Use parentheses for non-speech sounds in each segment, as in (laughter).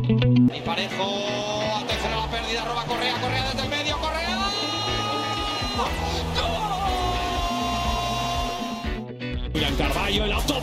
Y Parejo, atención a la pérdida, roba Correa, Correa desde el medio, Correa. ¡Gol! El autopase,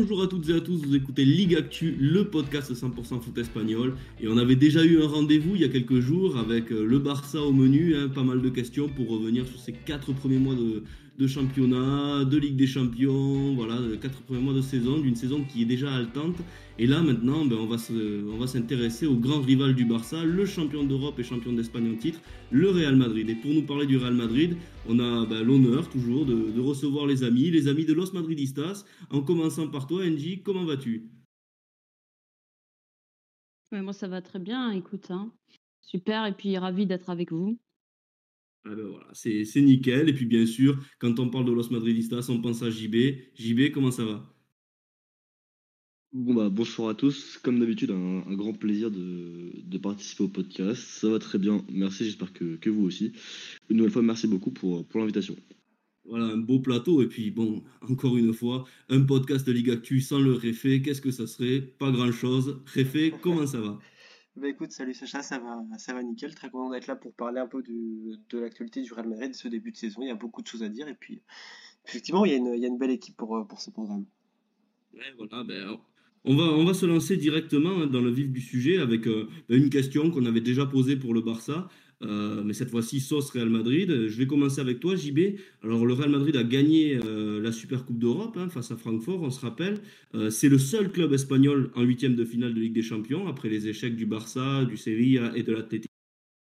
Bonjour à toutes et à tous, vous écoutez Ligue Actu, le podcast 100% foot espagnol. Et on avait déjà eu un rendez-vous il y a quelques jours avec euh, le Barça au menu, hein, pas mal de questions pour revenir sur ces quatre premiers mois de, de championnat, de Ligue des Champions, voilà, euh, quatre premiers mois de saison, d'une saison qui est déjà haletante. Et là maintenant, ben, on va s'intéresser au grand rival du Barça, le champion d'Europe et champion d'Espagne en titre, le Real Madrid. Et pour nous parler du Real Madrid, on a ben, l'honneur toujours de, recevoir les amis, les amis de Los Madridistas. En commençant par toi, Angie, comment vas-tu? Moi, ça va très bien, écoute, hein. Super, et puis ravi d'être avec vous. Ah ben voilà, c'est nickel. Et puis bien sûr, quand on parle de Los Madridistas, on pense à JB. JB, comment ça va? Bon bah bonsoir à tous, comme d'habitude un, un grand plaisir de, de participer au podcast, ça va très bien, merci, j'espère que, que vous aussi. Une nouvelle fois merci beaucoup pour, pour l'invitation. Voilà, un beau plateau. Et puis bon, encore une fois, un podcast de Ligue Actu sans le Réfé, qu'est-ce que ça serait? Pas grand-chose. Réfé, comment ça va? Bah écoute, salut Sacha, ça va, ça va nickel. Très content d'être là pour parler un peu de l'actualité du Real Madrid, ce début de saison. Il y a beaucoup de choses à dire et puis effectivement, il y a une, belle équipe pour, euh, ce programme. Voilà, ben, on, va, on va se lancer directement hein, dans le vif du sujet avec euh, une question qu'on avait déjà posée pour le Barça, euh, mais cette fois-ci sauce Real Madrid. Je vais commencer avec toi, JB. Alors, le Real Madrid a gagné euh, la Super Coupe d'Europe hein, face à Francfort, on se rappelle. Euh, c'est le seul club espagnol en huitième de finale de Ligue des Champions, après les échecs du Barça, du Sevilla et de l'Atlético.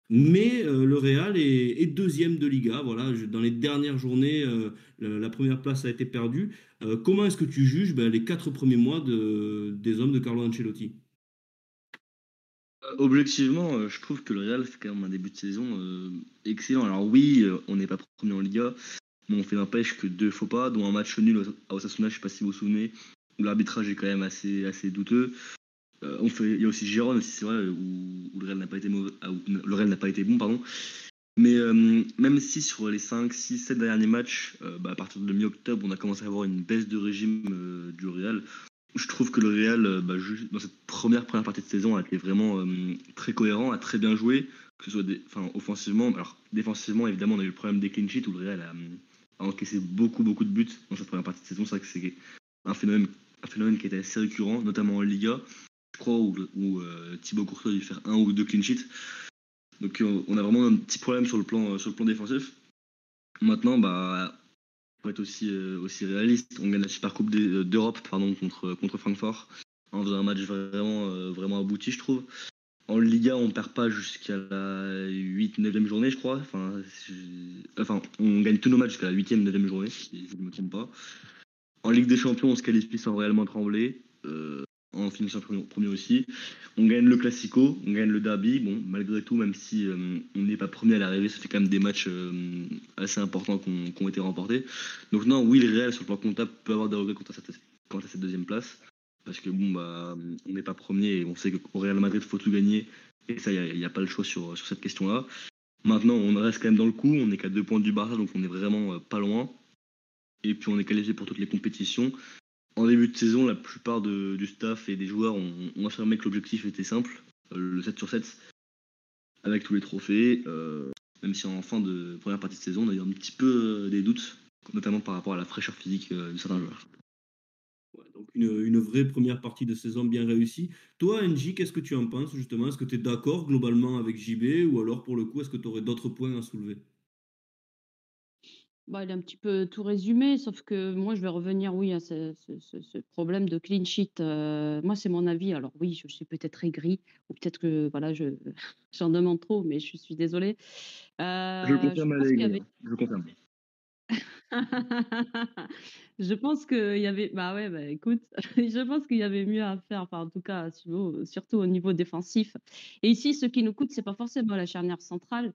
Mais euh, le Real est, est deuxième de Liga. Voilà, dans les dernières journées, euh, la, première place a été perdue. Euh, comment est-ce que tu juges ben, les quatre premiers mois de, des hommes de Carlo Ancelotti? Euh, Objectivement, euh, je trouve que le Real fait quand même un début de saison euh, excellent. Alors oui, euh, on n'est pas premier en Liga, mais on fait n'empêche que deux faux pas, dont un match nul à Osasuna, je sais pas si vous vous souvenez, où l'arbitrage est quand même assez, assez douteux. On fait, il y a aussi Gérone, aussi, c'est vrai, où, où le Real n'a pas été mauvais, ah, où le Real n'a pas été bon, pardon. Mais même si sur les 5, 6, 7 derniers matchs, bah, à partir de mi-octobre, on a commencé à avoir une baisse de régime du Real, je trouve que le Real, euh, bah, dans cette première première partie de saison, a été vraiment euh, très cohérent, a très bien joué, que ce soit enfin, offensivement. Alors, défensivement, évidemment, on a eu le problème des clean sheets où le Real a, encaissé beaucoup, beaucoup de buts dans cette première partie de saison. C'est vrai que c'est un phénomène, un phénomène qui était assez récurrent, notamment en Liga, je crois, où, où euh, Thibaut Courtois a dû faire un ou deux clean sheets. Donc, on a vraiment un petit problème sur le plan, sur le plan défensif. Maintenant, bah, être aussi, euh, aussi réaliste, on gagne la Super Coupe euh, d'Europe pardon, contre, contre Francfort en faisant un match vraiment, euh, vraiment abouti, je trouve. En Liga, on perd pas jusqu'à la 8-9e journée, je crois. Enfin, on gagne tous nos matchs jusqu'à la 8e, 9e journée, si je ne me trompe pas. En Ligue des Champions, on se qualifie sans réellement trembler. euh, en finissant premier, aussi. On gagne le Classico, on gagne le Derby. Bon, malgré tout, même si euh, on n'est pas premier à l'arrivée, ça fait quand même des matchs euh, assez importants qui ont, été remportés. Donc non, oui, le Real sur le plan comptable peut avoir des regrets quant à cette, deuxième place. Parce que bon, bah, on n'est pas premier et on sait qu'au Real Madrid, il faut tout gagner. Et ça, il n'y a, pas le choix sur, cette question-là. Maintenant, on reste quand même dans le coup. On n'est qu'à deux points du Barça, donc on est vraiment euh, pas loin. Et puis on est qualifié pour toutes les compétitions. En début de saison, la plupart du staff et des joueurs ont, affirmé que l'objectif était simple, euh, le 7 sur 7, avec tous les trophées. euh, même si en fin de première partie de saison, on a eu un petit peu euh, des doutes, notamment par rapport à la fraîcheur physique de certains joueurs. Donc une, une vraie première partie de saison bien réussie. Toi, NJ, qu'est-ce que tu en penses justement? Est-ce que tu es d'accord globalement avec JB ou alors pour le coup, est-ce que tu aurais d'autres points à soulever? Bah, il a un petit peu tout résumé, sauf que moi, je vais revenir, oui, à ce, ce- ce- ce problème de clean sheet. Euh, moi, c'est mon avis. Alors oui, je suis peut-être aigrie, ou peut-être que voilà, je, (laughs) j'en demande trop, mais je suis désolée. Euh, je le confirme à pense qu'il y la avait- Je confirme. (laughs) je pense qu'il y avait, bah ouais, bah écoute, (laughs) je pense qu'il y avait mieux à faire, en tout cas, surtout, au niveau défensif. Et ici, ce qui nous coûte, c'est pas forcément la charnière centrale.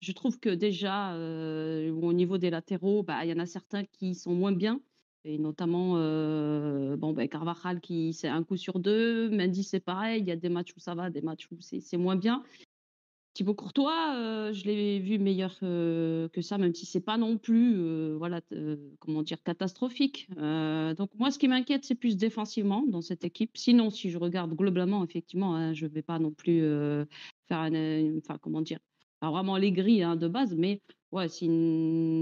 Je trouve que déjà, euh, au niveau des latéraux, bah il y en a certains qui sont moins bien. Et notamment, euh, bon, ben, Carvajal qui c'est un coup sur deux. Mendy, c'est pareil. Il y a des matchs où ça va, des matchs où c'est moins bien. Thibaut Courtois, euh, je l'ai vu meilleur que ça, même si c'est pas non plus, euh, voilà, comment dire, catastrophique. donc moi, ce qui m'inquiète, c'est plus défensivement dans cette équipe. Sinon, si je regarde globalement, effectivement, hein, je vais pas non plus faire enfin, comment dire, vraiment les grilles hein, de base, mais Ouais, si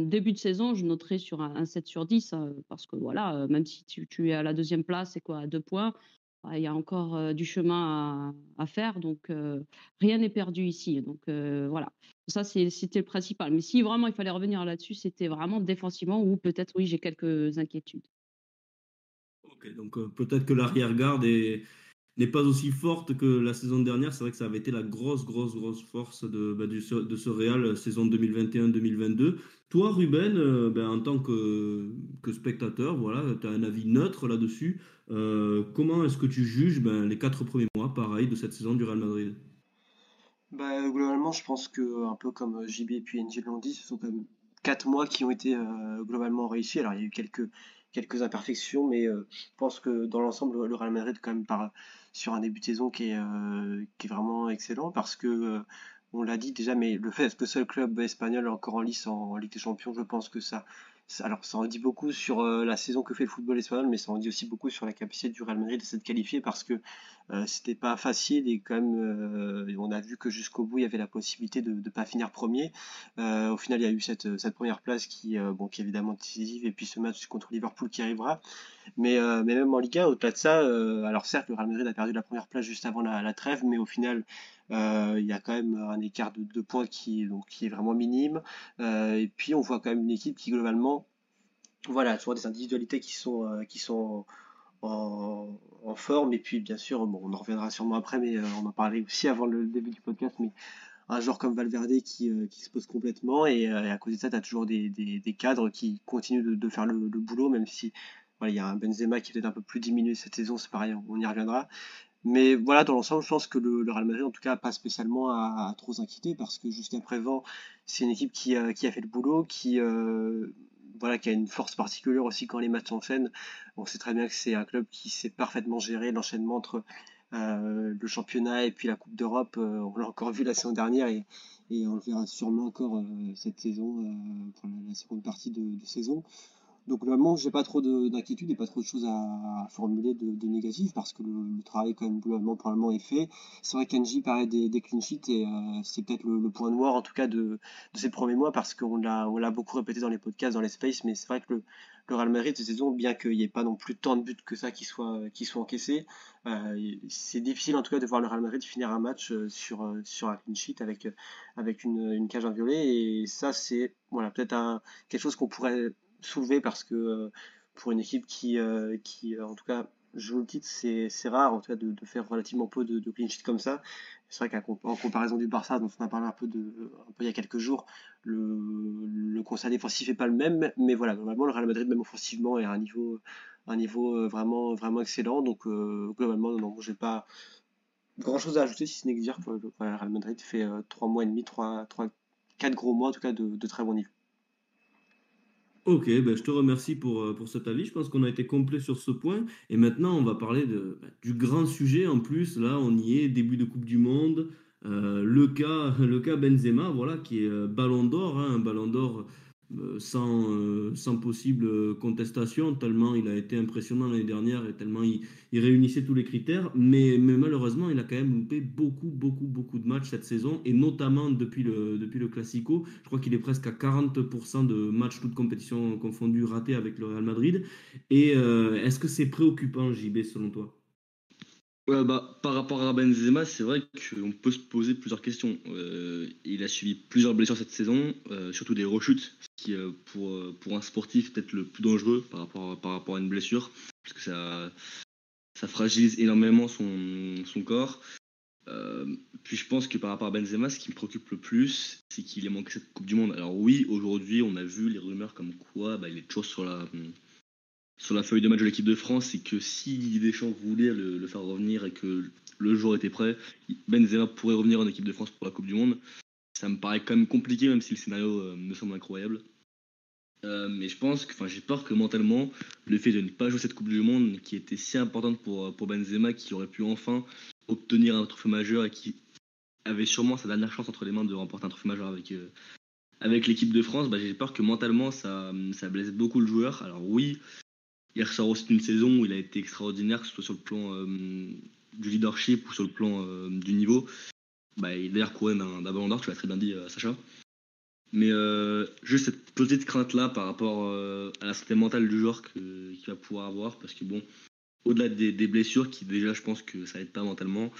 début de saison, je noterai sur un, 7 sur 10, hein, parce que voilà, même si tu, es à la deuxième place, c'est quoi, à deux points, il y a encore du chemin à, faire, donc rien n'est perdu ici. Donc voilà, ça c'était le principal. Mais si vraiment il fallait revenir là-dessus, c'était vraiment défensivement, ou peut-être oui, j'ai quelques inquiétudes. Ok, donc peut-être que l'arrière-garde est n'est pas aussi forte que la saison dernière. C'est vrai que ça avait été la grosse, grosse, grosse force de, bah, de ce Real euh, saison 2021-2022. Toi, Ruben, euh, ben, en tant que, que spectateur, voilà, tu as un avis neutre là-dessus. Euh, comment est-ce que tu juges ben, les quatre premiers mois, pareil, de cette saison du Real Madrid? Bah, Globalement, je pense que, un peu comme JB et puis NG l'ont dit, ce sont quand même quatre mois qui ont été globalement réussis. Alors, il y a eu quelques quelques imperfections, mais je pense que dans l'ensemble, le Real Madrid, quand même, par, sur un début de saison qui est, euh, qui est vraiment excellent parce que euh, on l'a dit déjà, mais le fait que seul club espagnol encore en lice en, Ligue des Champions, je pense que ça, alors ça en dit beaucoup sur euh, la saison que fait le football espagnol, mais ça en dit aussi beaucoup sur la capacité du Real Madrid de s'être qualifié parce que euh, c'était pas facile et quand même euh, on a vu que jusqu'au bout il y avait la possibilité de ne pas finir premier. au final il y a eu cette, première place qui, bon, qui est évidemment décisive et puis ce match contre Liverpool qui arrivera. Mais, même en Liga, au-delà de ça, alors certes le Real Madrid a perdu la première place juste avant la trêve, mais au final il y a quand même un écart de points qui, est vraiment minime. et puis on voit quand même une équipe qui globalement voilà, soit des individualités qui sont, euh, en, forme. Et puis, bien sûr, bon, on en reviendra sûrement après, mais euh, on en parlait aussi avant le début du podcast. Mais un joueur comme Valverde qui, euh, se pose complètement. Et, à cause de ça, tu as toujours des, cadres qui continuent de, faire le, boulot, même si voilà, il y a un Benzema qui est peut-être un peu plus diminué cette saison, c'est pareil, on y reviendra. Mais voilà, dans l'ensemble, je pense que le, Real Madrid, en tout cas, pas spécialement à, trop s'inquiéter parce que jusqu'à présent, c'est une équipe qui, a fait le boulot, qui, voilà, qui a une force particulière aussi quand les matchs s'enchaînent. On sait très bien que c'est un club qui sait parfaitement gérer l'enchaînement entre euh, le championnat et puis la Coupe d'Europe. Euh, on l'a encore vu la saison dernière et, on le verra sûrement encore euh, cette saison, la seconde partie de saison. Donc normalement, j'ai pas trop d'inquiétude et pas trop de choses à, formuler de, de négatif parce que le, travail quand même globalement probablement est fait. C'est vrai qu'Angie paraît des, des clean sheets et euh, c'est peut-être le, point noir en tout cas de, ces premiers mois parce qu'on l'a beaucoup répété dans les podcasts, dans les spaces, mais c'est vrai que le, le Real Madrid cette saison, bien qu'il n'y ait pas non plus tant de buts que ça qui soient soient encaissés, euh, c'est difficile en tout cas de voir le Real Madrid finir un match euh, sur un clean sheet avec avec une, une cage inviolée et ça c'est voilà peut-être quelque chose qu'on pourrait soulever parce que euh, pour une équipe qui, euh, euh, en tout cas, joue le titre, c'est rare en tout cas de, faire relativement peu de, de clean sheet comme ça. C'est vrai qu'en comparaison du Barça, dont on a parlé un peu, de, il y a quelques jours, le, le défensif n'est pas le même, mais voilà, globalement, le Real Madrid, même offensivement, est à un niveau, vraiment, excellent. Donc, globalement, non, j'ai pas grand chose à ajouter si ce n'est que dire que le Real Madrid fait 3 mois et demi, 3, 3, 4 gros mois en tout cas de, de très bon niveau. Ok, ben je te remercie pour, euh, pour cet avis. Je pense qu'on a été complet sur ce point. Et maintenant, on va parler de, ben, du grand sujet. En plus, là, on y est, début de Coupe du Monde. Euh, le, cas, (laughs) le cas Benzema, voilà, qui est euh, ballon d'or, hein, ballon d'or sans, euh, sans possible contestation, tellement il a été impressionnant l'année dernière et tellement il, réunissait tous les critères. Mais, mais, malheureusement, il a quand même loupé beaucoup, beaucoup, beaucoup de matchs cette saison, et notamment depuis le, depuis le Classico. Je crois qu'il est presque à 40% de matchs, toutes compétitions confondues, ratés avec le Real Madrid. Et euh, est-ce que c'est préoccupant, JB, selon toi? Bah, par rapport à Benzema, c'est vrai qu'on peut se poser plusieurs questions. il a suivi plusieurs blessures cette saison, surtout des rechutes, qui euh, pour, euh, pour un sportif peut-être le plus dangereux par rapport, par rapport à une blessure, parce que ça, ça fragilise énormément son, son corps. Euh, puis je pense que par rapport à Benzema, ce qui me préoccupe le plus, c'est qu'il ait manqué cette Coupe du Monde. Alors oui, aujourd'hui, on a vu les rumeurs comme quoi bah, il est toujours sur la, sur la feuille de match de l'équipe de France et que si Deschamps voulait le, le, faire revenir et que le jour était prêt, Benzema pourrait revenir en équipe de France pour la Coupe du Monde ça me paraît quand même compliqué, même si le scénario euh, me semble incroyable. Euh, mais je pense que, enfin, j'ai peur que mentalement, le fait de ne pas jouer cette Coupe du Monde, qui était si importante pour, pour Benzema, qui aurait pu enfin obtenir un trophée majeur et qui avait sûrement sa dernière chance entre les mains de remporter un trophée majeur avec, euh, avec l'équipe de France, bah, j'ai peur que mentalement, ça, ça blesse beaucoup le joueur. Alors oui, il ressort aussi d'une saison où il a été extraordinaire, que ce soit sur le plan euh, du leadership ou sur le plan du niveau. Il est d'ailleurs couronné d'un ballon d'or, tu l'as très bien dit, Sacha. Mais euh, juste cette petite crainte-là par rapport euh, à la santé mentale du joueur qu'il va pouvoir avoir, parce que bon, au-delà des, blessures, qui déjà je pense que ça aide pas mentalement,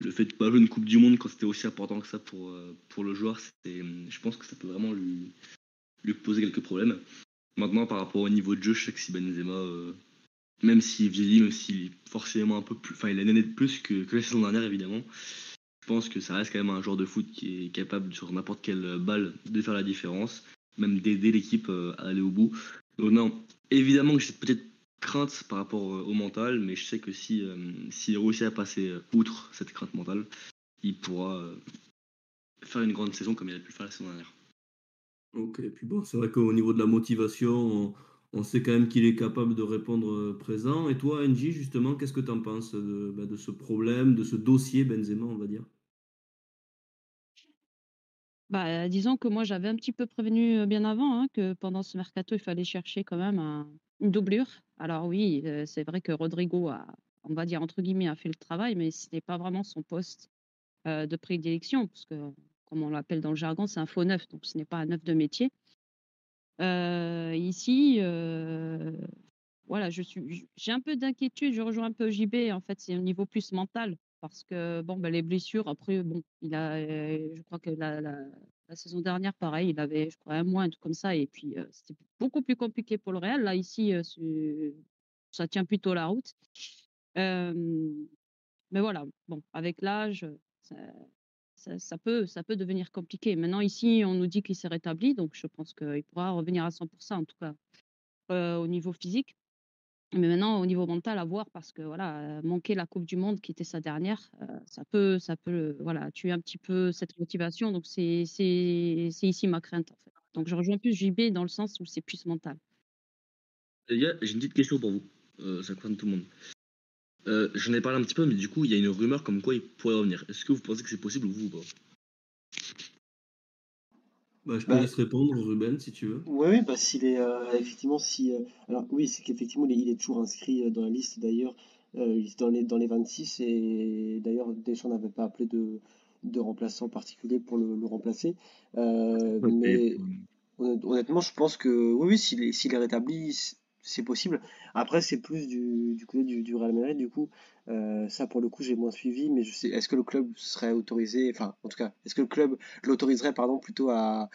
le fait de pas jouer une Coupe du Monde quand c'était aussi important que ça pour, euh, pour le joueur, je pense que ça peut vraiment lui, lui poser quelques problèmes. Maintenant, par rapport au niveau de jeu, je sais que si Benzema, même s'il vieillit, même s'il est forcément un peu plus. Enfin, il a une année de plus que, que la saison dernière, évidemment je pense que ça reste quand même un joueur de foot qui est capable sur n'importe quelle balle de faire la différence, même d'aider l'équipe euh, à aller au bout. Donc non, évidemment que j'ai peut-être crainte par rapport euh, au mental, mais je sais que si euh, s'il réussit à passer outre cette crainte mentale, il pourra faire une grande saison comme il a pu le faire la saison dernière. Ok, et puis bon, c'est vrai qu'au niveau de la motivation, on, sait quand même qu'il est capable de répondre présent. Et toi, NJ, justement, qu'est-ce que tu en penses de, bah, de, ce problème, de ce dossier Benzema, on va dire? Bah, disons que moi, j'avais un petit peu prévenu bien avant hein, que pendant ce mercato, il fallait chercher quand même une doublure. Alors oui, c'est vrai que Rodrigo a, on va dire entre guillemets, a fait le travail, mais ce n'est pas vraiment son poste de prédilection, parce que, comme on l'appelle dans le jargon, c'est un faux neuf, donc ce n'est pas un neuf de métier. Ici, voilà, je suis, j'ai un peu d'inquiétude, je rejoins un peu JB, en fait, c'est au niveau plus mental parce que bon, bah, les blessures, après, bon, il a, je crois que la, saison dernière, pareil, il avait, je crois, un mois, un truc comme ça, et puis c'était beaucoup plus compliqué pour le Real. Là, ici, ça tient plutôt la route. mais voilà, bon, avec l'âge, ça, peut, ça peut devenir compliqué. Maintenant, ici, on nous dit qu'il s'est rétabli, donc je pense qu'il pourra revenir à 100%, en tout cas, au niveau physique. Mais maintenant, au niveau mental, à voir, parce que voilà, manquer la Coupe du Monde, qui était sa dernière, ça peut, ça peut, voilà, tuer un petit peu cette motivation. Donc c'est, ici ma crainte en fait. Donc je rejoins plus JB dans le sens où c'est plus mental. J'ai une petite question pour vous. ça concerne tout le monde. J'en ai parlé un petit peu, mais du coup, il y a une rumeur comme quoi il pourrait revenir. Est-ce que vous pensez que c'est possible ou vous ou pas? Bah, je peux bah laisser répondre, Ruben, si tu veux. Oui, oui, bah, s'il est euh, effectivement si euh, alors oui, c'est qu'effectivement il est toujours inscrit euh, dans la liste d'ailleurs, dans les dans les 26 et d'ailleurs Deschamps n'avait pas appelé de de remplaçant particulier pour le, le remplacer. mais honnêtement, je pense que oui, oui, s'il est s'il est rétabli, c'est possible. Après, c'est plus du, du côté du, du Real Madrid, du coup. Euh, ça, pour le coup, j'ai moins suivi, mais je sais, est-ce que le club serait autorisé, enfin, en tout cas, est-ce que le club l'autoriserait, pardon, plutôt à,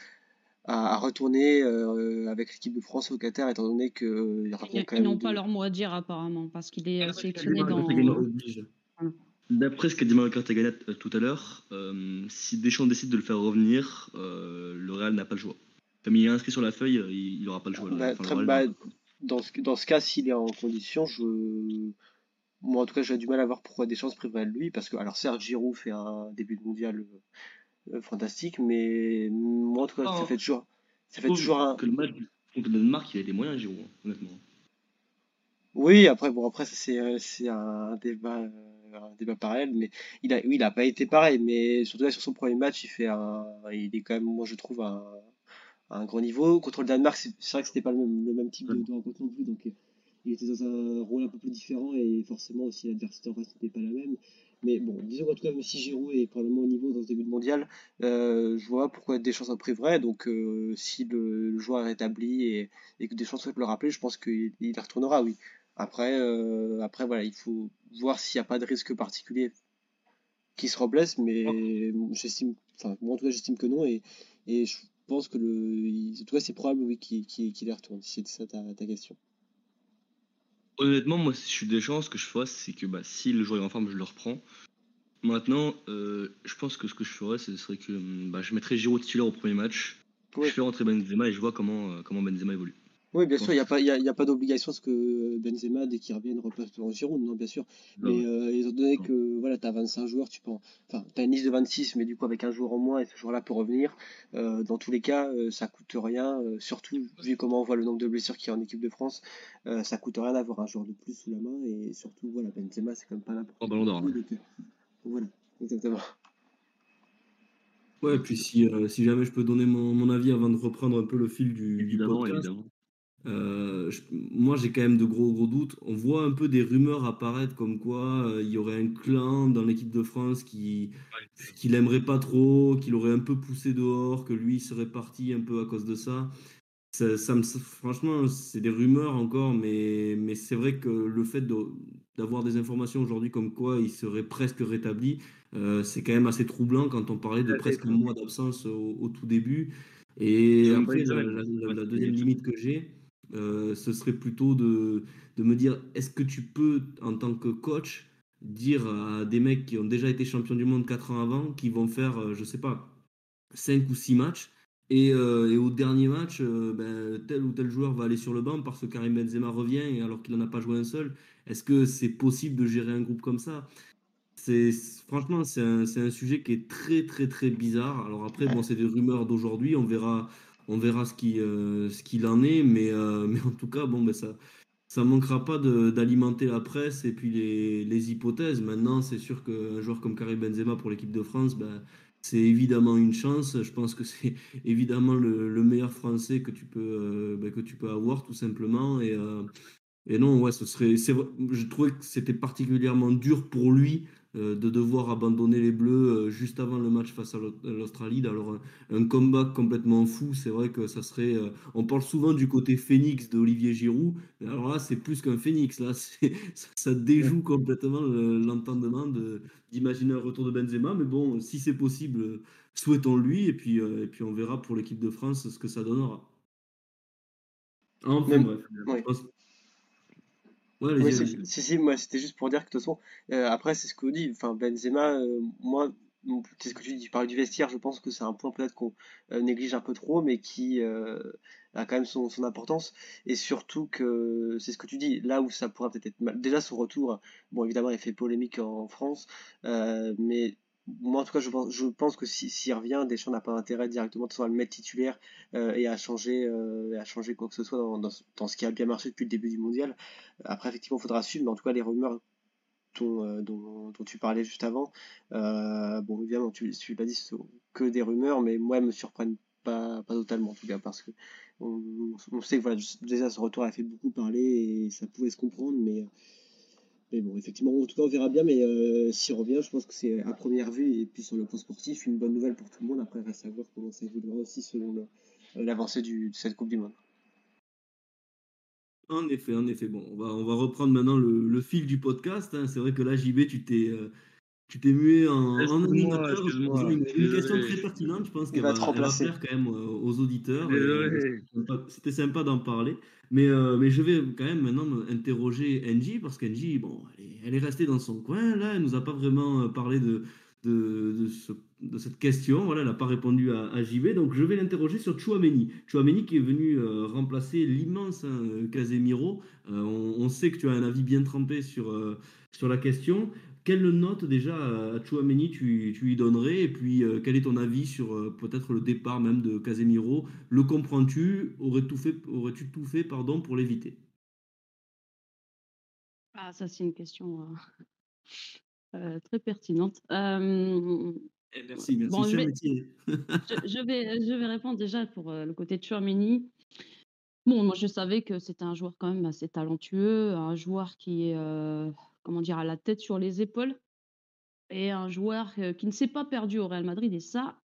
à, retourner euh, avec l'équipe de France au Qatar, étant donné que Ils n'ont pas leur mot à dire, apparemment, parce qu'il est sélectionné dans. D'après ce qu'a dit Mario Cartagena euh, tout à l'heure, si Deschamps décide de le faire revenir, le Real n'a pas le choix. Comme il est inscrit sur la feuille, il n'aura pas le choix. Bah, très, bah, dans ce, dans ce cas, s'il est en condition, je... moi en tout cas, j'ai du mal à voir pourquoi des chances priveraient de lui, parce que, alors certes, Giroud fait un début de mondial euh, fantastique, mais moi en tout cas, ça fait toujours, ça fait toujours un. Que le match contre le Danemark, il a des moyens, Giroud, hein, honnêtement. Oui, après, bon, après, c'est, euh, c'est un débat, euh, un débat pareil, mais il a, oui, il a pas été pareil, mais surtout sur son premier match, il fait un, il est quand même, moi je trouve, un, à un grand niveau. Contre le Danemark, c'est vrai que c'était pas le même, le même type de, de, rencontre non plus, donc euh, il était dans un rôle un peu plus différent et forcément aussi l'adversité en face n'était pas la même. Mais bon, disons qu'en tout cas, même si Giroud est probablement au niveau dans ce début de mondial, euh, je vois pourquoi Deschamps en priverait. Donc, euh, si le, joueur est établi et, et que Deschamps souhaite le rappeler, je pense qu'il il retournera, oui. Après, euh, après, voilà, il faut voir s'il n'y a pas de risque particulier qui se reblesse, mais j'estime, enfin, moi en tout cas, j'estime que non. Et, et je pense que le. C'est probable, oui, qu'il qu retourne, si c'est ça ta, ta, question. Honnêtement, moi, si je suis des chances, ce que je ferais, c'est que bah, si le joueur est en forme, je le reprends. Maintenant, euh, je pense que ce que je ferais, ce serait que bah, je mettrais Giroud titulaire au premier match. Je fais rentrer Benzema et je vois comment, euh, comment Benzema évolue. Oui, bien sûr, il n'y a pas, il y a, il y a pas d'obligation à ce que Benzema, dès qu'il revienne, repasse en Giroud, non, bien sûr. non, Mais euh, étant donné que voilà, tu as 25 joueurs, tu peux en- enfin, tu as une liste de 26, mais du coup, avec un joueur en moins, et ce joueur-là peut revenir, euh, dans tous les cas, euh, ça coûte rien, euh, surtout vu comment on voit le nombre de blessures qu'il y a en équipe de France, euh, ça coûte rien d'avoir un joueur de plus sous la main, et surtout, voilà, Benzema, c'est quand même pas là pour te ballon d'or. voilà, exactement. Ouais, puis si, euh, si jamais je peux donner mon, mon avis avant de reprendre un peu le fil du, du Évidemment, podcast, évidemment. Euh, je- moi j'ai quand même de gros gros doutes. On voit un peu des rumeurs apparaître comme quoi euh, il y aurait un clan dans l'équipe de France qui qu'il aimerait pas trop, qu'il aurait un peu poussé dehors, que lui serait parti un peu à cause de ça. Ça, ça me, franchement, c'est des rumeurs encore, mais, mais c'est vrai que le fait de- d'avoir des informations aujourd'hui comme quoi il serait presque rétabli, euh, c'est quand même assez troublant quand on parlait de Ouais, presque un ouais. mois d'absence au, au tout début. Et après, la, semaine. la- la- Ouais, la c'est- deuxième limite que j'ai, euh, ce serait plutôt de, de me dire, est-ce que tu peux, en tant que coach, dire à des mecs qui ont déjà été champions du monde 4 ans avant, qui vont faire, euh, je sais pas, 5 ou 6 matchs, et, euh, et au dernier match, ben, tel ou tel joueur va aller sur le banc parce que Karim Benzema revient et alors qu'il n'en a pas joué un seul. Est-ce que c'est possible de gérer un groupe comme ça? C'est, franchement, c'est un, un sujet qui est très, très, très bizarre. Alors après, bon, c'est des rumeurs d'aujourd'hui. On verra, on verra euh, ce qu'il en est. Mais, euh, (laughs) mais en tout cas, bon, ben, ça, ça manquera pas d'alimenter la presse et puis les, les hypothèses. Maintenant, c'est sûr qu'un joueur comme Karim Benzema pour l'équipe de France, ben, c'est évidemment une chance. Je pense que c'est (laughs) évidemment le, le meilleur Français que tu peux, euh, ben, que tu peux avoir, tout simplement. Et, et non, ouais, ce serait, je trouvais que c'était particulièrement dur pour lui de devoir abandonner les Bleus euh, juste avant le match face à à l'Australie. Alors, un, comeback complètement fou, c'est vrai que ça serait. euh, on parle souvent du côté phénix d'Olivier Giroud, mais alors là, c'est plus qu'un phénix. Là, (laughs) ça, déjoue complètement le- l'entendement de- d'imaginer un retour de Benzema. Mais bon, si c'est possible, euh, souhaitons-lui, et puis, euh, et puis on verra pour l'équipe de France ce que ça donnera. Enfin, bref. oui. je pense- Ouais, Oui, si, si, moi c'était juste pour dire que de toute façon, euh, après c'est ce que vous dites, enfin Benzema, euh, moi, c'est ce que tu dis, tu parlais du vestiaire, je pense que c'est un point peut-être qu'on euh, néglige un peu trop, mais qui euh, a quand même son, son importance, et surtout que c'est ce que tu dis, là où ça pourrait peut-être être mal, déjà son retour, bon évidemment il fait polémique en France, mais moi en tout cas je pense, je pense que si- s'il revient, Deschamps n'a pas intérêt directement de le mettre titulaire euh, et à changer, euh, à changer quoi que ce soit dans, ce qui a bien marché depuis le début du mondial. Après, effectivement, il faudra suivre, mais en tout cas, les rumeurs dont, euh, dont, tu parlais juste avant, bon, évidemment, tu, tu l'as dit, que des rumeurs, mais moi, elles me surprennent pas, pas totalement, en tout cas, parce que on, on sait que voilà, déjà, ce retour a fait beaucoup parler et ça pouvait se comprendre, mais, mais bon, effectivement, en tout cas, on verra bien, mais euh, s'il revient, je pense que c'est à première vue, et puis sur le plan sportif, une bonne nouvelle pour tout le monde. Après, reste à voir comment ça évoluera aussi selon l'avancée de cette Coupe du Monde. En effet, en effet. Bon, on va, on va reprendre maintenant le, le fil du podcast. hein. C'est vrai que là, JB, tu t'es euh, tu t'es mué en, en animateur. Une, une question très pertinente. Je pense qu'elle va va, plaire quand même euh, aux auditeurs. euh, c'était sympa- d'en parler. Mais, euh, mais je vais quand même maintenant interroger Angie, parce qu'Angie, bon, elle est, elle est restée dans son coin. Là, elle nous a pas vraiment parlé de, de, de, ce- de cette question. Voilà, elle n'a pas répondu à, à JB. Donc, je vais l'interroger sur Chouameni. Chouameni qui est venu euh, remplacer l'immense hein, Casemiro. Euh, on, on sait que tu as un avis bien trempé sur, sur la question. Quelle note déjà à Chouameni tu, tu lui donnerais Et puis, euh, quel est ton avis sur euh, peut-être le départ même de Casemiro? Le comprends-tu? Aurais-tu tout fait, aurais-tu tout fait pardon, pour l'éviter? Ah, ça, c'est une question euh, (laughs) euh, très pertinente. Euh, Eh, Merci, merci. Bon, je vais- métier. je, je vais, je vais répondre déjà pour euh, le côté de Chouameni. Bon, moi, je savais que c'était un joueur quand même assez talentueux, un joueur qui est, euh, comment dire, à la tête sur les épaules, et un joueur qui ne s'est pas perdu au Real Madrid. Et ça,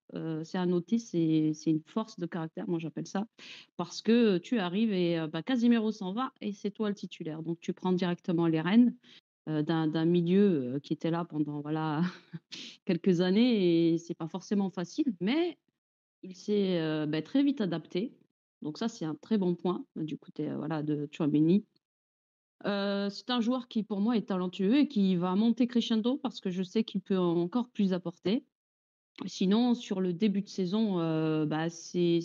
c'est à noter, c'est une force de caractère, moi j'appelle ça, parce que tu arrives et bah, Casimiro s'en va et c'est toi le titulaire. Donc tu prends directement les rênes d'un milieu qui était là pendant (laughs) quelques années et c'est pas forcément facile, mais il s'est bah, très vite adapté. Donc ça, c'est un très bon point du côté voilà, de Chouameni. Euh, c'est un joueur qui, pour moi, est talentueux et qui va monter crescendo parce que je sais qu'il peut encore plus apporter. Sinon, sur le début de saison, euh, bah, c'est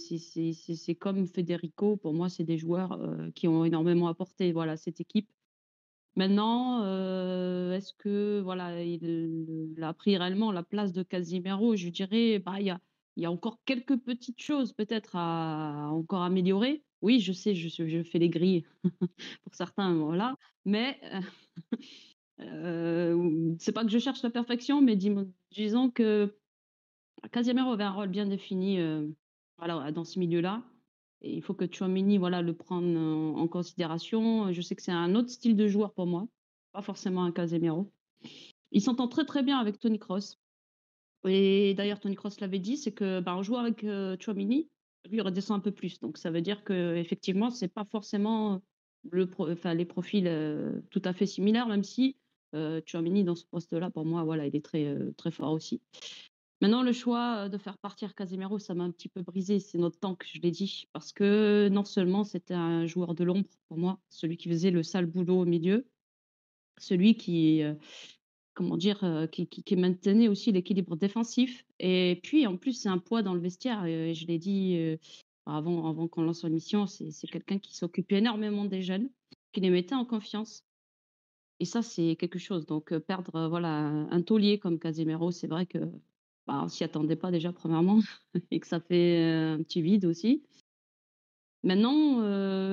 comme Federico. Pour moi, c'est des joueurs euh, qui ont énormément apporté voilà, cette équipe. Maintenant, est-ce que voilà, il, a pris réellement la place de Casimiro Je dirais, bah, il y a, y a encore quelques petites choses peut-être à, encore améliorer. Oui, je sais, je, fais les grilles (laughs) pour certains, voilà. Mais (laughs) euh, c'est pas que je cherche la perfection, mais disons que Casemiro avait un rôle bien défini euh, voilà, dans ce milieu-là. Et il faut que Chouamini voilà, le prenne en, considération. Je sais que c'est un autre style de joueur pour moi, pas forcément un Casemiro. Il s'entend très très bien avec Tony Cross. Et d'ailleurs, Tony Cross l'avait dit, c'est que bah, avec euh, Chouamini, lui redescend un peu plus. Donc ça veut dire que effectivement, c'est pas forcément le enfin, les profils euh, tout à fait similaires, même si euh, Chouamini dans ce poste-là, pour moi, voilà, il est très euh, très fort aussi. Maintenant, le choix de faire partir Casemiro, ça m'a un petit peu brisé. C'est notre tank, je l'ai dit, parce que non seulement c'était un joueur de l'ombre pour moi, celui qui faisait le sale boulot au milieu, celui qui, euh, comment dire, euh, qui, qui, maintenait aussi l'équilibre défensif. Et puis, en plus, c'est un poids dans le vestiaire. Je l'ai dit euh, avant, avant qu'on lance l'émission, c'est quelqu'un qui s'occupait énormément des jeunes, qui les mettait en confiance. Et ça, c'est quelque chose. Donc, perdre voilà, un taulier comme Casemiro, c'est vrai que bah, on s'y attendait pas déjà premièrement (laughs) et que ça fait un petit vide aussi. Maintenant,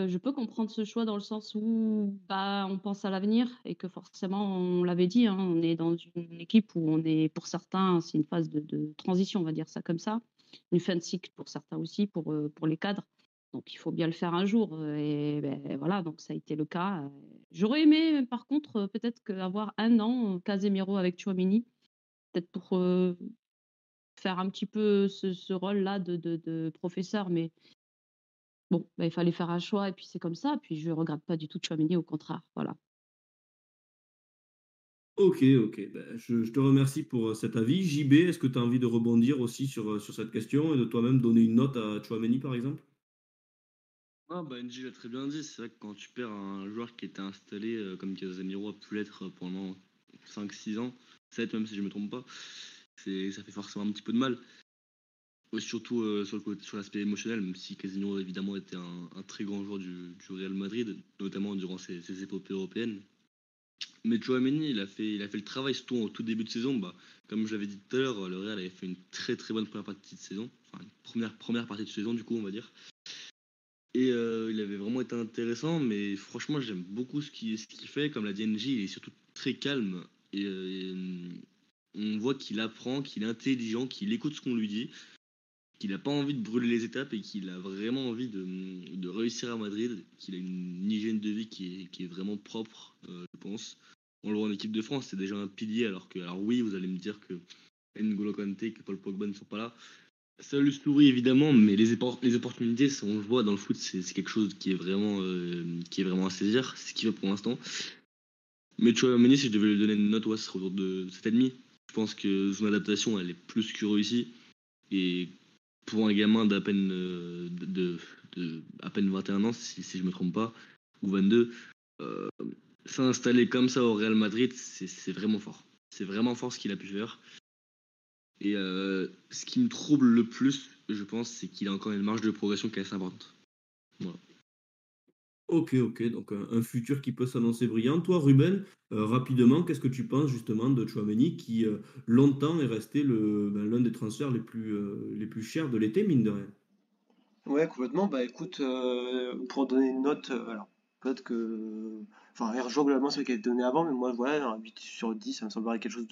je peux comprendre ce choix dans le sens où bah, on pense à l'avenir et que forcément, on l'avait dit, hein, on est dans une équipe où on est, pour certains, c'est une phase de, transition, on va dire ça comme ça, une fin de cycle pour certains aussi, pour, pour les cadres. Donc, il faut bien le faire un jour. Et ben, voilà, donc ça a été le cas. J'aurais aimé, par contre, peut-être avoir un an Casemiro avec Chouamini, peut-être pour faire un petit peu ce, rôle-là de, professeur, mais bon, bah, il fallait faire un choix et puis c'est comme ça. Puis je ne regrette pas du tout Chouamini, au contraire. Voilà. Ok, ok. Ben, je, te remercie pour euh, cet avis. JB, est-ce que tu as envie de rebondir aussi sur, euh, sur cette question et de toi-même donner une note à Chouameni, par exemple? Ah bah NJ l'a très bien dit, c'est vrai que quand tu perds un joueur qui était installé euh, comme Casemiro a pu l'être pendant 5-6 ans, 7 même si je ne me trompe pas, ça fait forcément un petit peu de mal. Surtout euh, sur, l'aspect émotionnel, même si Casemiro évidemment était un, très grand joueur du, Real Madrid, notamment durant ses, épopées européennes. Mais Chouameni, il a fait, il a fait le travail, surtout au tout début de saison. Bah, comme je l'avais dit tout à l'heure, le Real avait fait une très très bonne première partie de saison, enfin une première première partie de saison du coup, on va dire. Et euh, il avait vraiment été intéressant, mais franchement, j'aime beaucoup ce qu'il ce fait. Comme la DNJ, il est surtout très calme et, euh, on voit qu'il apprend, qu'il est intelligent, qu'il écoute ce qu'on lui dit, qu'il n'a pas envie de brûler les étapes et qu'il a vraiment envie de, réussir à Madrid, qu'il a une hygiène de vie qui est, vraiment propre, euh, je pense. On le voit en équipe de France, c'est déjà un pilier, alors que, alors oui, vous allez me dire que N'Golo Kanté, que Paul Pogba ne sont pas là. Ça lui sourit évidemment, mais les, les opportunités, on le voit dans le foot, c'est quelque chose qui est vraiment, euh, qui est vraiment à saisir. C'est ce qu'il fait pour l'instant. Mais tu vois, si je devais lui donner une note, ouais, ce serait autour de 7,5. Je pense que son adaptation, elle est plus que réussie. Et pour un gamin d'à peine, euh, de, à peine 21 ans, si, je ne me trompe pas, ou 22, euh, s'installer comme ça au Real Madrid, c'est vraiment fort. C'est vraiment fort ce qu'il a pu faire. Et euh, ce qui me trouble le plus, je pense, c'est qu'il a encore une marge de progression qui est assez importante. Voilà. Ok, ok, donc un, futur qui peut s'annoncer brillant. Toi, Ruben, euh, rapidement, qu'est-ce que tu penses justement de Chouameni qui euh, longtemps est resté ben, l'un des transferts les plus, euh, les plus chers de l'été, mine de rien? Ouais, complètement. Bah écoute, pour donner une note, alors peut-être que Enfin, Air globalement, c'est ce qui a été donné avant, mais moi, voilà, un 8 sur 10, ça me semblerait quelque chose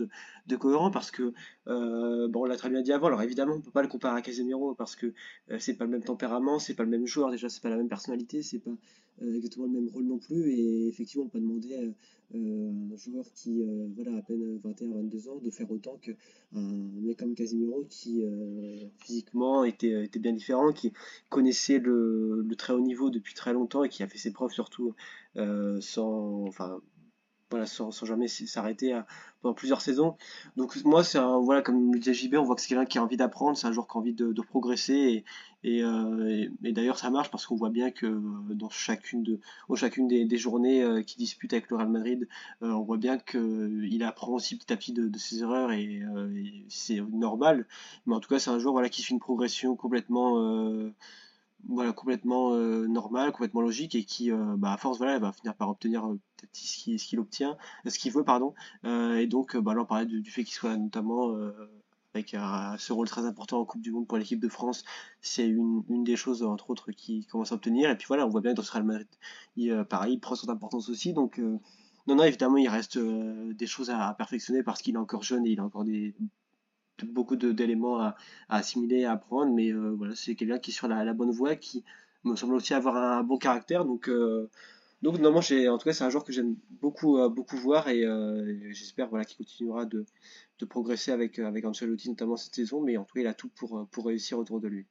de, cohérent parce que, bon, on l'a très bien dit avant, alors évidemment, on peut pas le comparer à Casemiro parce que euh, c'est pas le même tempérament, c'est pas le même joueur, déjà, c'est pas la même personnalité, c'est pas exactement le même rôle non plus, et effectivement, on peut demander à un joueur qui, voilà, à peine 21-22 ans, de faire autant qu'un mec comme Casemiro qui, physiquement, était, était bien différent, qui connaissait le, le très haut niveau depuis très longtemps et qui a fait ses preuves surtout euh, sans, enfin, sans, jamais s'arrêter pendant plusieurs saisons. Donc moi, c'est voilà, comme le disait JB, on voit que c'est quelqu'un qui a envie d'apprendre, c'est un joueur qui a envie de, progresser euh, et, d'ailleurs ça marche parce qu'on voit bien que dans chacune, des, journées euh, qu'il dispute avec le Real Madrid, euh, on voit bien qu'il apprend aussi petit à petit de, ses erreurs et, c'est normal. Mais en tout cas, c'est un joueur voilà, qui fait une progression complètement voilà, complètement euh, normal, complètement logique et qui, euh, bah, à force, voilà, va finir par obtenir euh, ce qu'il obtient, ce qu'il veut, pardon. et donc, bah, là, on parlait du, fait qu'il soit notamment avec ce rôle très important en Coupe du Monde pour l'équipe de France. C'est une, des choses, entre autres, qu'il commence à obtenir. Et puis voilà, on voit bien que dans ce Real Madrid, il, pareil, il prend son importance aussi. Donc, non, non, évidemment, il reste des choses à, perfectionner parce qu'il est encore jeune et il a encore des beaucoup d'éléments à, assimiler, à apprendre, mais euh, voilà, c'est quelqu'un qui est sur la, bonne voie, qui me semble aussi avoir un, bon caractère, donc euh, donc non, moi, en tout cas, c'est un joueur que j'aime beaucoup, euh, beaucoup voir et, j'espère voilà, qu'il continuera de, progresser avec, avec Ancelotti, notamment cette saison, mais en tout cas, il a tout pour, pour réussir autour de lui.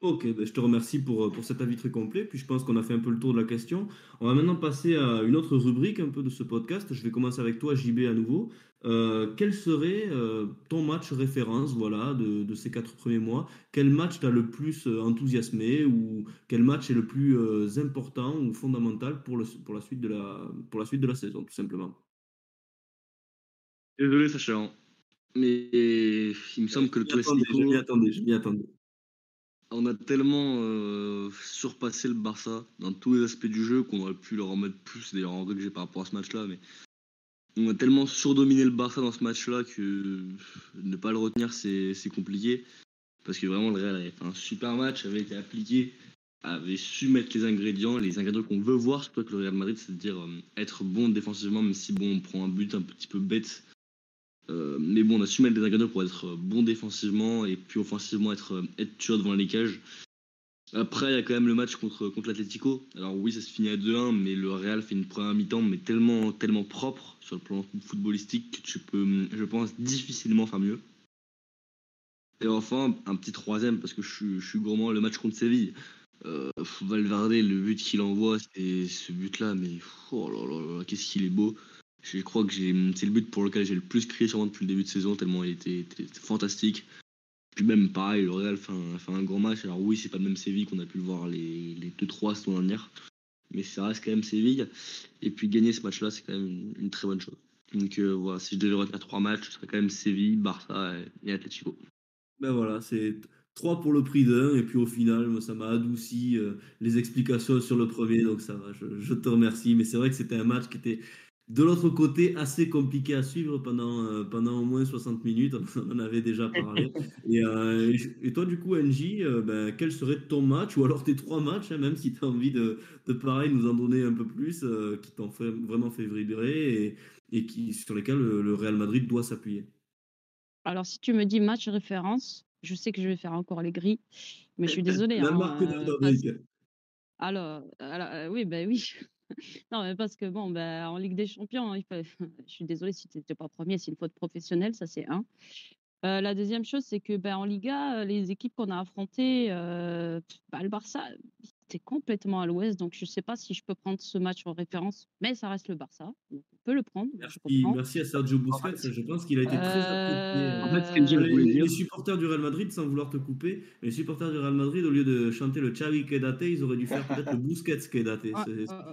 Ok, ben je te remercie pour, pour cet avis très complet. Puis je pense qu'on a fait un peu le tour de la question. On va maintenant passer à une autre rubrique un peu de ce podcast. Je vais commencer avec toi, JB, à nouveau. Euh, quel serait euh, ton match référence voilà, de, de, ces quatre premiers mois? Quel match t'a le plus euh, enthousiasmé ou quel match est le plus important ou fondamental pour, le, pour, la suite de la, pour la suite de la saison, tout simplement? Désolé, Sacha, hein. mais il me semble que le Classico... Je m'y attendais, je m'y attendais. On a tellement surpassé le Barça dans tous les aspects du jeu qu'on aurait pu leur en mettre plus. D'ailleurs, en j'ai par rapport à ce match-là, mais on a tellement surdominé le Barça dans ce match-là que ne pas le retenir, c'est compliqué. Parce que vraiment, le Real avait fait un super match, avait été appliqué, avait su mettre les ingrédients, les ingrédients qu'on veut voir, surtout avec le Real Madrid, c'est-à-dire euh, être bon défensivement, même si bon, on prend un but un petit peu bête. Euh, mais bon, on a su mettre les ingrédients pour être bon défensivement et puis offensivement être, être tueur devant les cages. Après, il y a quand même le match contre, contre l'Atletico. Alors oui, ça se finit à 2-1, mais le Real fait une première mi-temps, mais tellement, tellement propre sur le plan footballistique que tu peux, je pense, difficilement faire mieux. Et enfin, un petit troisième, parce que je, suis, je suis gourmand, le match contre Séville. Euh, Valverde, le but qu'il envoie, c'est ce but-là, mais oh là là là, qu'est-ce qu'il est beau. Je crois que c'est le but pour lequel j'ai le plus crié sûrement depuis le début de saison, tellement il était, fantastique. Puis même pareil, le Real fait un, fait un grand match. Alors oui, c'est pas le même Séville qu'on a pu le voir les, les 2-3 saisons dernières. Mais ça reste quand même Séville. Et puis gagner ce match-là, c'est quand même une, très bonne chose. Donc euh, voilà, si je devais retenir trois matchs, ce serait quand même Séville, Barça et, Atletico. Ben voilà, c'est 3 pour le prix d'un. Et puis au final, ça m'a adouci euh, les explications sur le premier. Donc ça va, je te remercie. Mais c'est vrai que c'était un match qui était de l'autre côté, assez compliqué à suivre pendant, euh, pendant au moins 60 minutes, (laughs) on en avait déjà parlé. (laughs) Euh, et, toi, du coup, NJ, euh, ben, quel serait ton match, ou alors tes trois matchs, hein, même si tu as envie de, de, pareil, nous en donner un peu plus, qui t'ont vraiment fait vibrer et, et qui, sur lesquels le, Real Madrid doit s'appuyer? Alors, si tu me dis match référence, je sais que je vais faire encore les gris, mais je suis désolée. La hein, marque alors, alors oui, ben oui. Non, mais parce que bon, ben, en Ligue des Champions, hein, (laughs) je suis désolée si tu n'étais pas premier, c'est une faute professionnelle, ça c'est un. Euh, la deuxième chose, c'est que ben, en Liga, les équipes qu'on a affrontées, euh, ben, le Barça, complètement à l'ouest, donc je ne sais pas si je peux prendre ce match en référence, mais ça reste le Barça, donc on peut le prendre. Merci, merci à Sergio Busquets, je pense qu'il a été très apprécié. En fait, ce que euh, les, les, supporters du Real Madrid, sans vouloir te couper, les supporters du Real Madrid, au lieu de chanter le Xavi Kedate, ils auraient dû faire peut-être le (laughs) Busquets Kedate.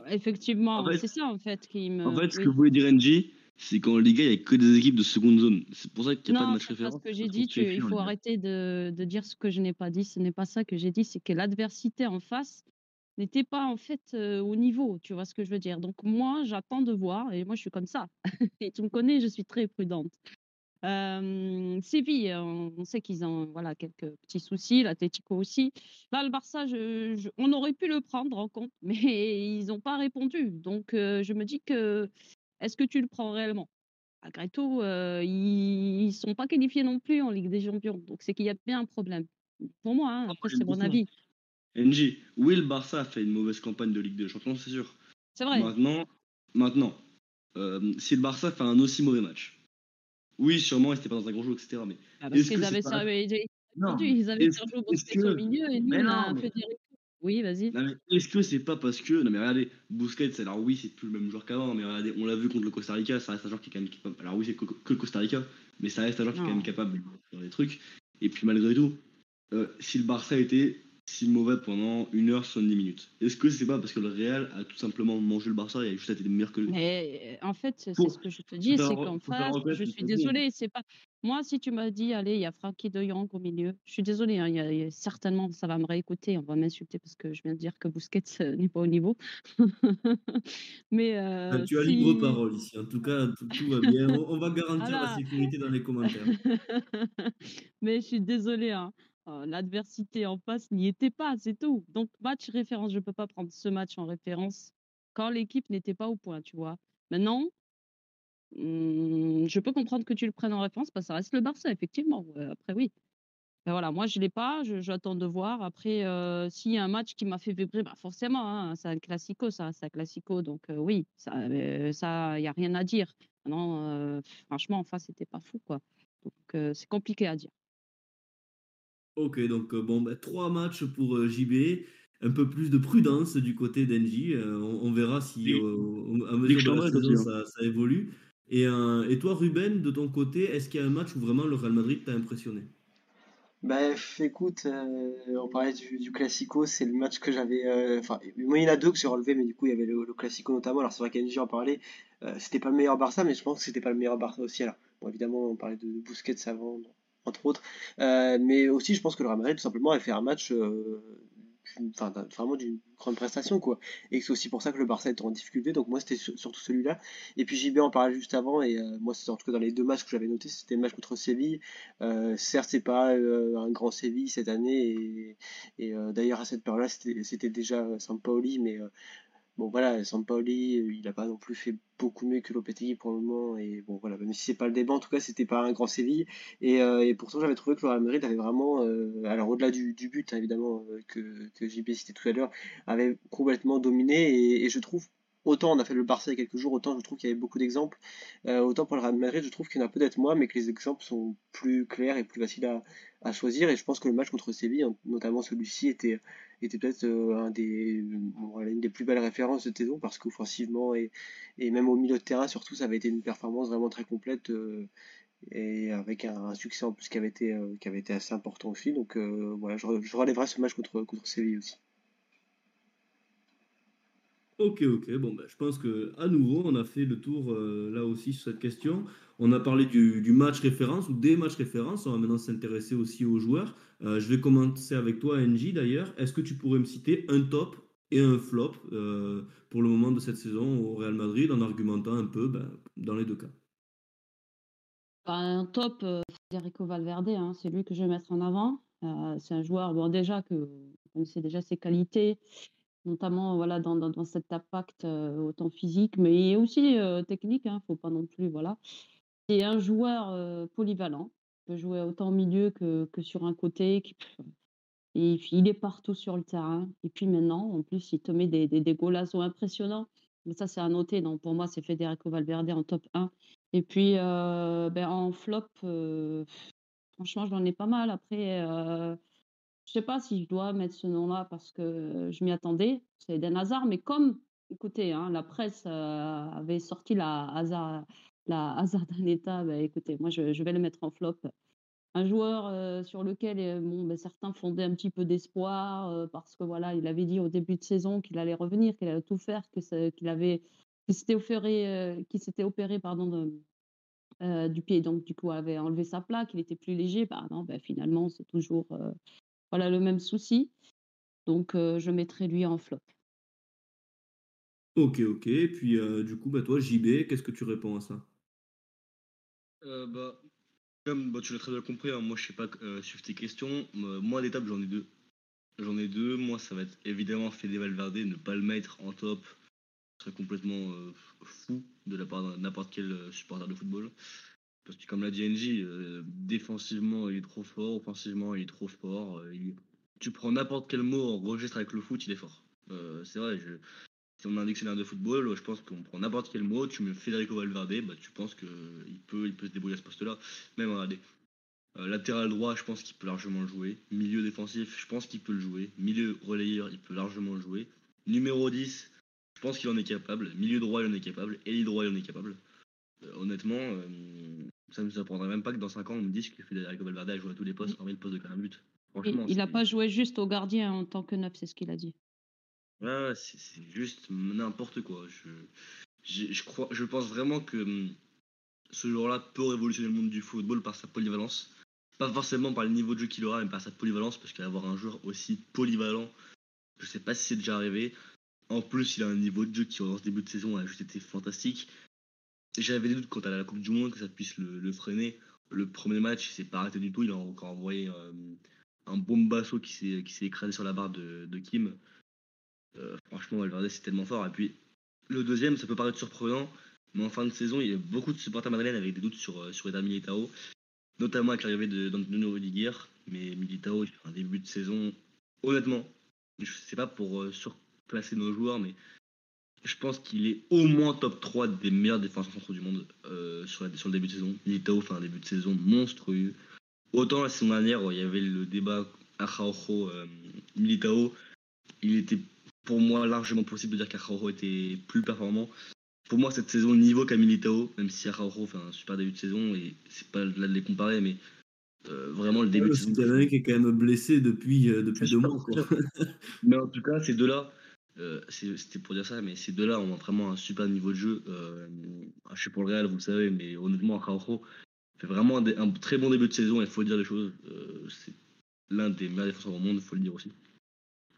effectivement, c'est ça en fait qui me. En fait, ce que voulait dire NG, c'est qu'en Liga, il n'y a que des équipes de seconde zone. C'est pour ça qu'il n'y a pas de match référence. ce que j'ai dit, il faut arrêter de, de, dire ce que je n'ai pas dit. Ce n'est pas ça que j'ai dit, c'est que l'adversité en face n'était pas en fait euh, au niveau, tu vois ce que je veux dire. Donc moi, j'attends de voir, et moi je suis comme ça. (laughs) et tu me connais, je suis très prudente. Euh, Séville, on, sait qu'ils ont voilà quelques petits soucis, l'Atletico aussi. Là, le Barça, je, on aurait pu le prendre en compte, (laughs) mais ils n'ont pas répondu. Donc euh, je me dis que est-ce que tu le prends réellement? Malgré tout, euh, ils ne sont pas qualifiés non plus en Ligue des Champions. Donc, c'est qu'il y a bien un problème. Pour moi, hein, après, c'est mon avis. NG, oui, le Barça a fait une mauvaise campagne de Ligue des Champions, c'est sûr. C'est vrai. Maintenant, maintenant euh, si le Barça fait un aussi mauvais match, oui, sûrement, ils n'étaient pas dans un gros jeu, etc. Mais ah, parce qu'ils avaient, pas... ils avaient Sergio Busquets au milieu et nous, on a fait des Oui, vas-y. Non, mais est-ce que c'est pas parce que. Non, mais regardez, Busquets, alors oui, c'est plus le même joueur qu'avant, mais regardez, on l'a vu contre le Costa Rica, ça reste un joueur qui est quand même capable. Alors oui, c'est que, le Costa Rica, mais ça reste un joueur qui est quand même capable de faire des trucs. Et puis malgré tout, euh, si le Barça était si mauvais pendant 1 heure 70 minutes, est-ce que c'est pas parce que le Real a tout simplement mangé le Barça et a juste été meilleur que lui? Mais euh, en fait, c'est ce que je te dis, c'est qu'en face, je suis désolée, c'est pas. Moi, si tu m'as dit, allez, il y a Frankie de Jong au milieu, je suis désolée, hein, il y a, il y a certainement, ça va me réécouter, on va m'insulter parce que je viens de dire que Busquets euh, n'est pas au niveau. (laughs) Mais Ah, euh, tu as libre parole ici. En tout cas, tout, tout va bien. On, on va garantir la sécurité dans les commentaires. (laughs) Mais je suis désolée, hein. L'adversité en face n'y était pas, c'est tout. Donc, match référence, je ne peux pas prendre ce match en référence quand l'équipe n'était pas au point, tu vois. Maintenant, hum, je peux comprendre que tu le prennes en référence, parce que ça reste le Barça, effectivement. après, oui. Mais voilà, moi, je ne l'ai pas, j'attends de voir. Après, s'il y a un match qui m'a fait vibrer, bah forcément, hein, c'est un classico, ça reste un classico. Donc, oui, ça, il ça, n'y a rien à dire. Euh, franchement, en face, c'était pas fou, quoi. Donc, c'est compliqué à dire. Ok, donc euh, bon, bah, trois matchs pour euh, JB. Un peu plus de prudence du côté d'Engie. Euh, on, on verra si euh, à mesure de la saison aussi, hein. ça, ça évolue. Et, euh, et toi, Ruben, de ton côté, est-ce qu'il y a un match où vraiment le Real Madrid t'a impressionné? Bref, écoute, euh, on parlait du, du Classico, c'est le match que j'avais. euh, Enfin, moi, il y en a deux que j'ai relevé, mais du coup, il y avait le, le Classico notamment. Alors, c'est vrai qu'Engie en parlait. euh, c'était pas le meilleur Barça, mais je pense que c'était pas le meilleur Barça aussi. Alors, bon, évidemment, on parlait de, de Busquets avant, entre autres. Euh, mais aussi, je pense que le Real Madrid, tout simplement, a fait un match. euh, vraiment d'une grande prestation, quoi. Et c'est aussi pour ça que le Barça était en difficulté. Donc, moi, c'était sur- surtout celui-là. Et puis, JB en parlait juste avant. Et euh, moi, c'est en tout cas dans les deux matchs que j'avais notés, c'était le match contre Séville. Certes, c'est pas un grand Séville cette année, et, d'ailleurs à cette période-là, c'était déjà Sampaoli, mais bon voilà, Sampaoli, euh, il n'a pas non plus fait beaucoup mieux que Lopetegui pour le moment, et bon voilà, même si c'est pas le débat, en tout cas, c'était pas un grand Séville, et, euh, pourtant j'avais trouvé que le Real avait vraiment, euh, alors au-delà du, but hein, évidemment que, que JB citait tout à l'heure, avait complètement dominé, et je trouve Autant on a fait le Barça il y a quelques jours, autant je trouve qu'il y avait beaucoup d'exemples. Euh, autant pour le Real Madrid, je trouve qu'il y en a peut-être moins, mais que les exemples sont plus clairs et plus faciles à, choisir. Et je pense que le match contre Séville, notamment celui-ci, était, peut-être euh, une des plus belles références de saison parce qu'offensivement et, même au milieu de terrain, surtout, ça avait été une performance vraiment très complète euh, et avec un, succès en plus qui avait été, assez important aussi. Donc voilà, je, re- je relèverai ce match contre Séville aussi. Ok, ok. Bon, ben, je pense que à nouveau, on a fait le tour euh, là aussi sur cette question. On a parlé du, match référence ou des matchs références. On va maintenant s'intéresser aussi aux joueurs. Euh, je vais commencer avec toi, NJ d'ailleurs. Est-ce que tu pourrais me citer un top et un flop euh, pour le moment de cette saison au Real Madrid en argumentant un peu ben, dans les deux cas? Bah, un top, Federico Valverde, hein, c'est lui que je vais mettre en avant. C'est un joueur, bon, déjà, que vous connaissez déjà ses qualités, notamment voilà, dans, dans, dans cet impact euh, autant physique, mais aussi euh, technique, hein, faut pas non plus. Voilà. C'est un joueur euh, polyvalent, il peut jouer autant au milieu que, que sur un côté. et il est partout sur le terrain. Et puis maintenant, en plus, il te met des, des, des impressionnants. Mais ça, c'est à noter. Donc, pour moi, c'est Federico Valverde en top 1. Et puis, ben, en flop, euh, franchement, j'en ai pas mal. Après, je sais pas si je dois mettre ce nom-là parce que je m'y attendais. C'est Eden Hazard. Mais comme, écoutez, hein, la presse euh, avait sorti la Hazard, la Hazard d'un état, ben, écoutez, moi, je, vais le mettre en flop. Un joueur euh, sur lequel euh, bon, ben, certains fondaient un petit peu d'espoir parce que voilà, il avait dit au début de saison qu'il allait revenir, qu'il allait tout faire, qu'il avait, qu'il s'était opéré, qu'il s'était opéré pardon, du pied, donc du coup avait enlevé sa plaque, il était plus léger. Bah non, ben, finalement c'est toujours voilà le même souci. Donc euh, je mettrai lui en flop. Ok, ok. Et puis, euh, du coup, bah, toi, JB, qu'est-ce que tu réponds à ça? Euh, bah, comme bah, tu l'as très bien compris, hein, moi je sais pas euh, suivre tes questions. Moi, l'étape, j'en ai deux. J'en ai deux. Moi, ça va être évidemment Fede Valverde, ne pas le mettre en top. Ce serait complètement euh, fou de la part de n'importe quel supporter de football. Parce que, comme l'a dit NJ, euh, défensivement, il est trop fort. Offensivement, il est trop fort. euh, Tu prends n'importe quel mot en registre avec le foot, il est fort. Euh, c'est vrai, si on a un dictionnaire de football, je pense qu'on prend n'importe quel mot, tu mets Federico Valverde, bah, tu penses qu'il peut, il peut se débrouiller à ce poste-là. Même, regardez, latéral droit, je pense qu'il peut largement le jouer. Milieu défensif, je pense qu'il peut le jouer. Milieu relayeur, il peut largement le jouer. Numéro 10, je pense qu'il en est capable. Milieu droit, il en est capable. Ailier droit, il en est capable. Honnêtement, ça ne me surprendrait même pas que dans 5 ans, on me dise que Federico Valverde a joué à tous les postes, hormis le poste de gardien but. Franchement, il n'a pas joué juste au gardien en tant que neuf, c'est ce qu'il a dit. Ouais, c'est juste n'importe quoi. Je, je, crois, je pense vraiment que hum, ce joueur-là peut révolutionner le monde du football par sa polyvalence. Pas forcément par le niveau de jeu qu'il aura, mais par sa polyvalence, parce qu'avoir un joueur aussi polyvalent, je sais pas si c'est déjà arrivé. En plus, il a un niveau de jeu qui, en ce début de saison, a juste été fantastique. J'avais des doutes quant à la Coupe du Monde que ça puisse le, freiner. Le premier match, il s'est pas arrêté du tout. Il a encore envoyé euh, un bombasso qui s'est écrasé sur la barre de, Kim. Euh, franchement, Valverde, c'est tellement fort. Et puis, le deuxième, ça peut paraître surprenant, mais en fin de saison, il y a beaucoup de supporters madrilènes avec des doutes sur, euh, sur Eder Militao, notamment avec l'arrivée d'Antonio Rudiger. Mais Militao, il fait un début de saison, honnêtement, je sais pas pour surclasser nos joueurs, mais je pense qu'il est au moins top 3 des meilleurs défenseurs centraux du monde euh, sur, sur, le début de saison. Militao fait un début de saison monstrueux. Autant la saison dernière, il y avait le débat Araujo euh, Militao. Il était pour moi largement possible de dire qu'Araujo était plus performant. Pour moi, cette saison, le niveau qu'a Militao, même si Araujo fait un super début de saison, et c'est pas là de les comparer, mais euh, vraiment le début de saison. C'est qui est quand même blessé depuis, depuis deux mois. mais en tout cas, ces deux-là, euh, c'était pour dire ça, mais ces deux-là ont vraiment un super niveau de jeu. Euh, je suis pour le Real, vous le savez, mais honnêtement, Araujo fait vraiment un, très bon début de saison, il faut dire les choses. Euh, c'est l'un des meilleurs défenseurs au monde, il faut le dire aussi.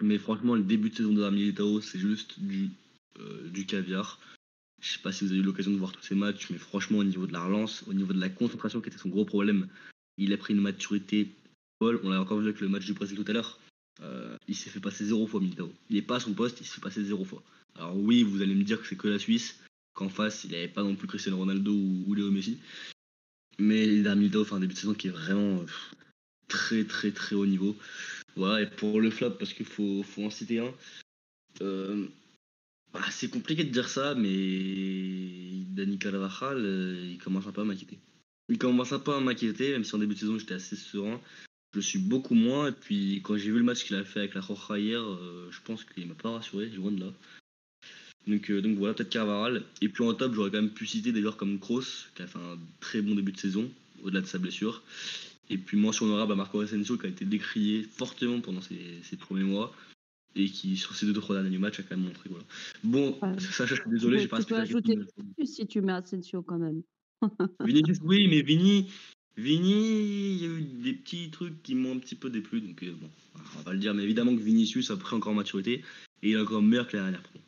Mais franchement, le début de saison de Militao, c'est juste du, du caviar. Je sais pas si vous avez eu l'occasion de voir tous ces matchs, mais franchement, au niveau de la relance, au niveau de la concentration qui était son gros problème, il a pris une maturité folle. On l'a encore vu avec le match du Brésil tout à l'heure. Euh, il s'est fait passer zéro fois Militao. Il n'est pas à son poste, il s'est fait passer zéro fois. Alors oui, vous allez me dire que c'est que la Suisse, qu'en face, il n'y avait pas non plus Cristiano Ronaldo ou, Léo Messi. Mais il a Militao fait un début de saison qui est vraiment très très très haut niveau. Voilà, et pour le flop, parce qu'il faut, faut en citer un, euh, bah, c'est compliqué de dire ça, mais Dani Carvajal, euh, il commence un peu à m'inquiéter. Il commence un peu à m'inquiéter, même si en début de saison j'étais assez serein je suis beaucoup moins. Et puis quand j'ai vu le match qu'il a fait avec la Roja hier, euh, je pense qu'il m'a pas rassuré, loin de là. Donc, euh, donc voilà, peut-être Carvaral. Et puis en top, j'aurais quand même pu citer des joueurs comme Kroos, qui a fait un très bon début de saison, au-delà de sa blessure. Et puis mention honorable à Marco Asensio, qui a été décrié fortement pendant ses, premiers mois. Et qui, sur ces deux trois derniers matchs, a quand même montré. Voilà. Bon, (laughs) ça, je suis désolé, j'ai pas Tu peux ajouter si tu mets Asensio quand même. Vinicius, oui, mais Vini, Vini, il y a eu des petits trucs qui m'ont un petit peu déplu, donc euh, bon, on va le dire, mais évidemment que Vinicius a pris encore en maturité et il est encore meilleur que la dernière pro.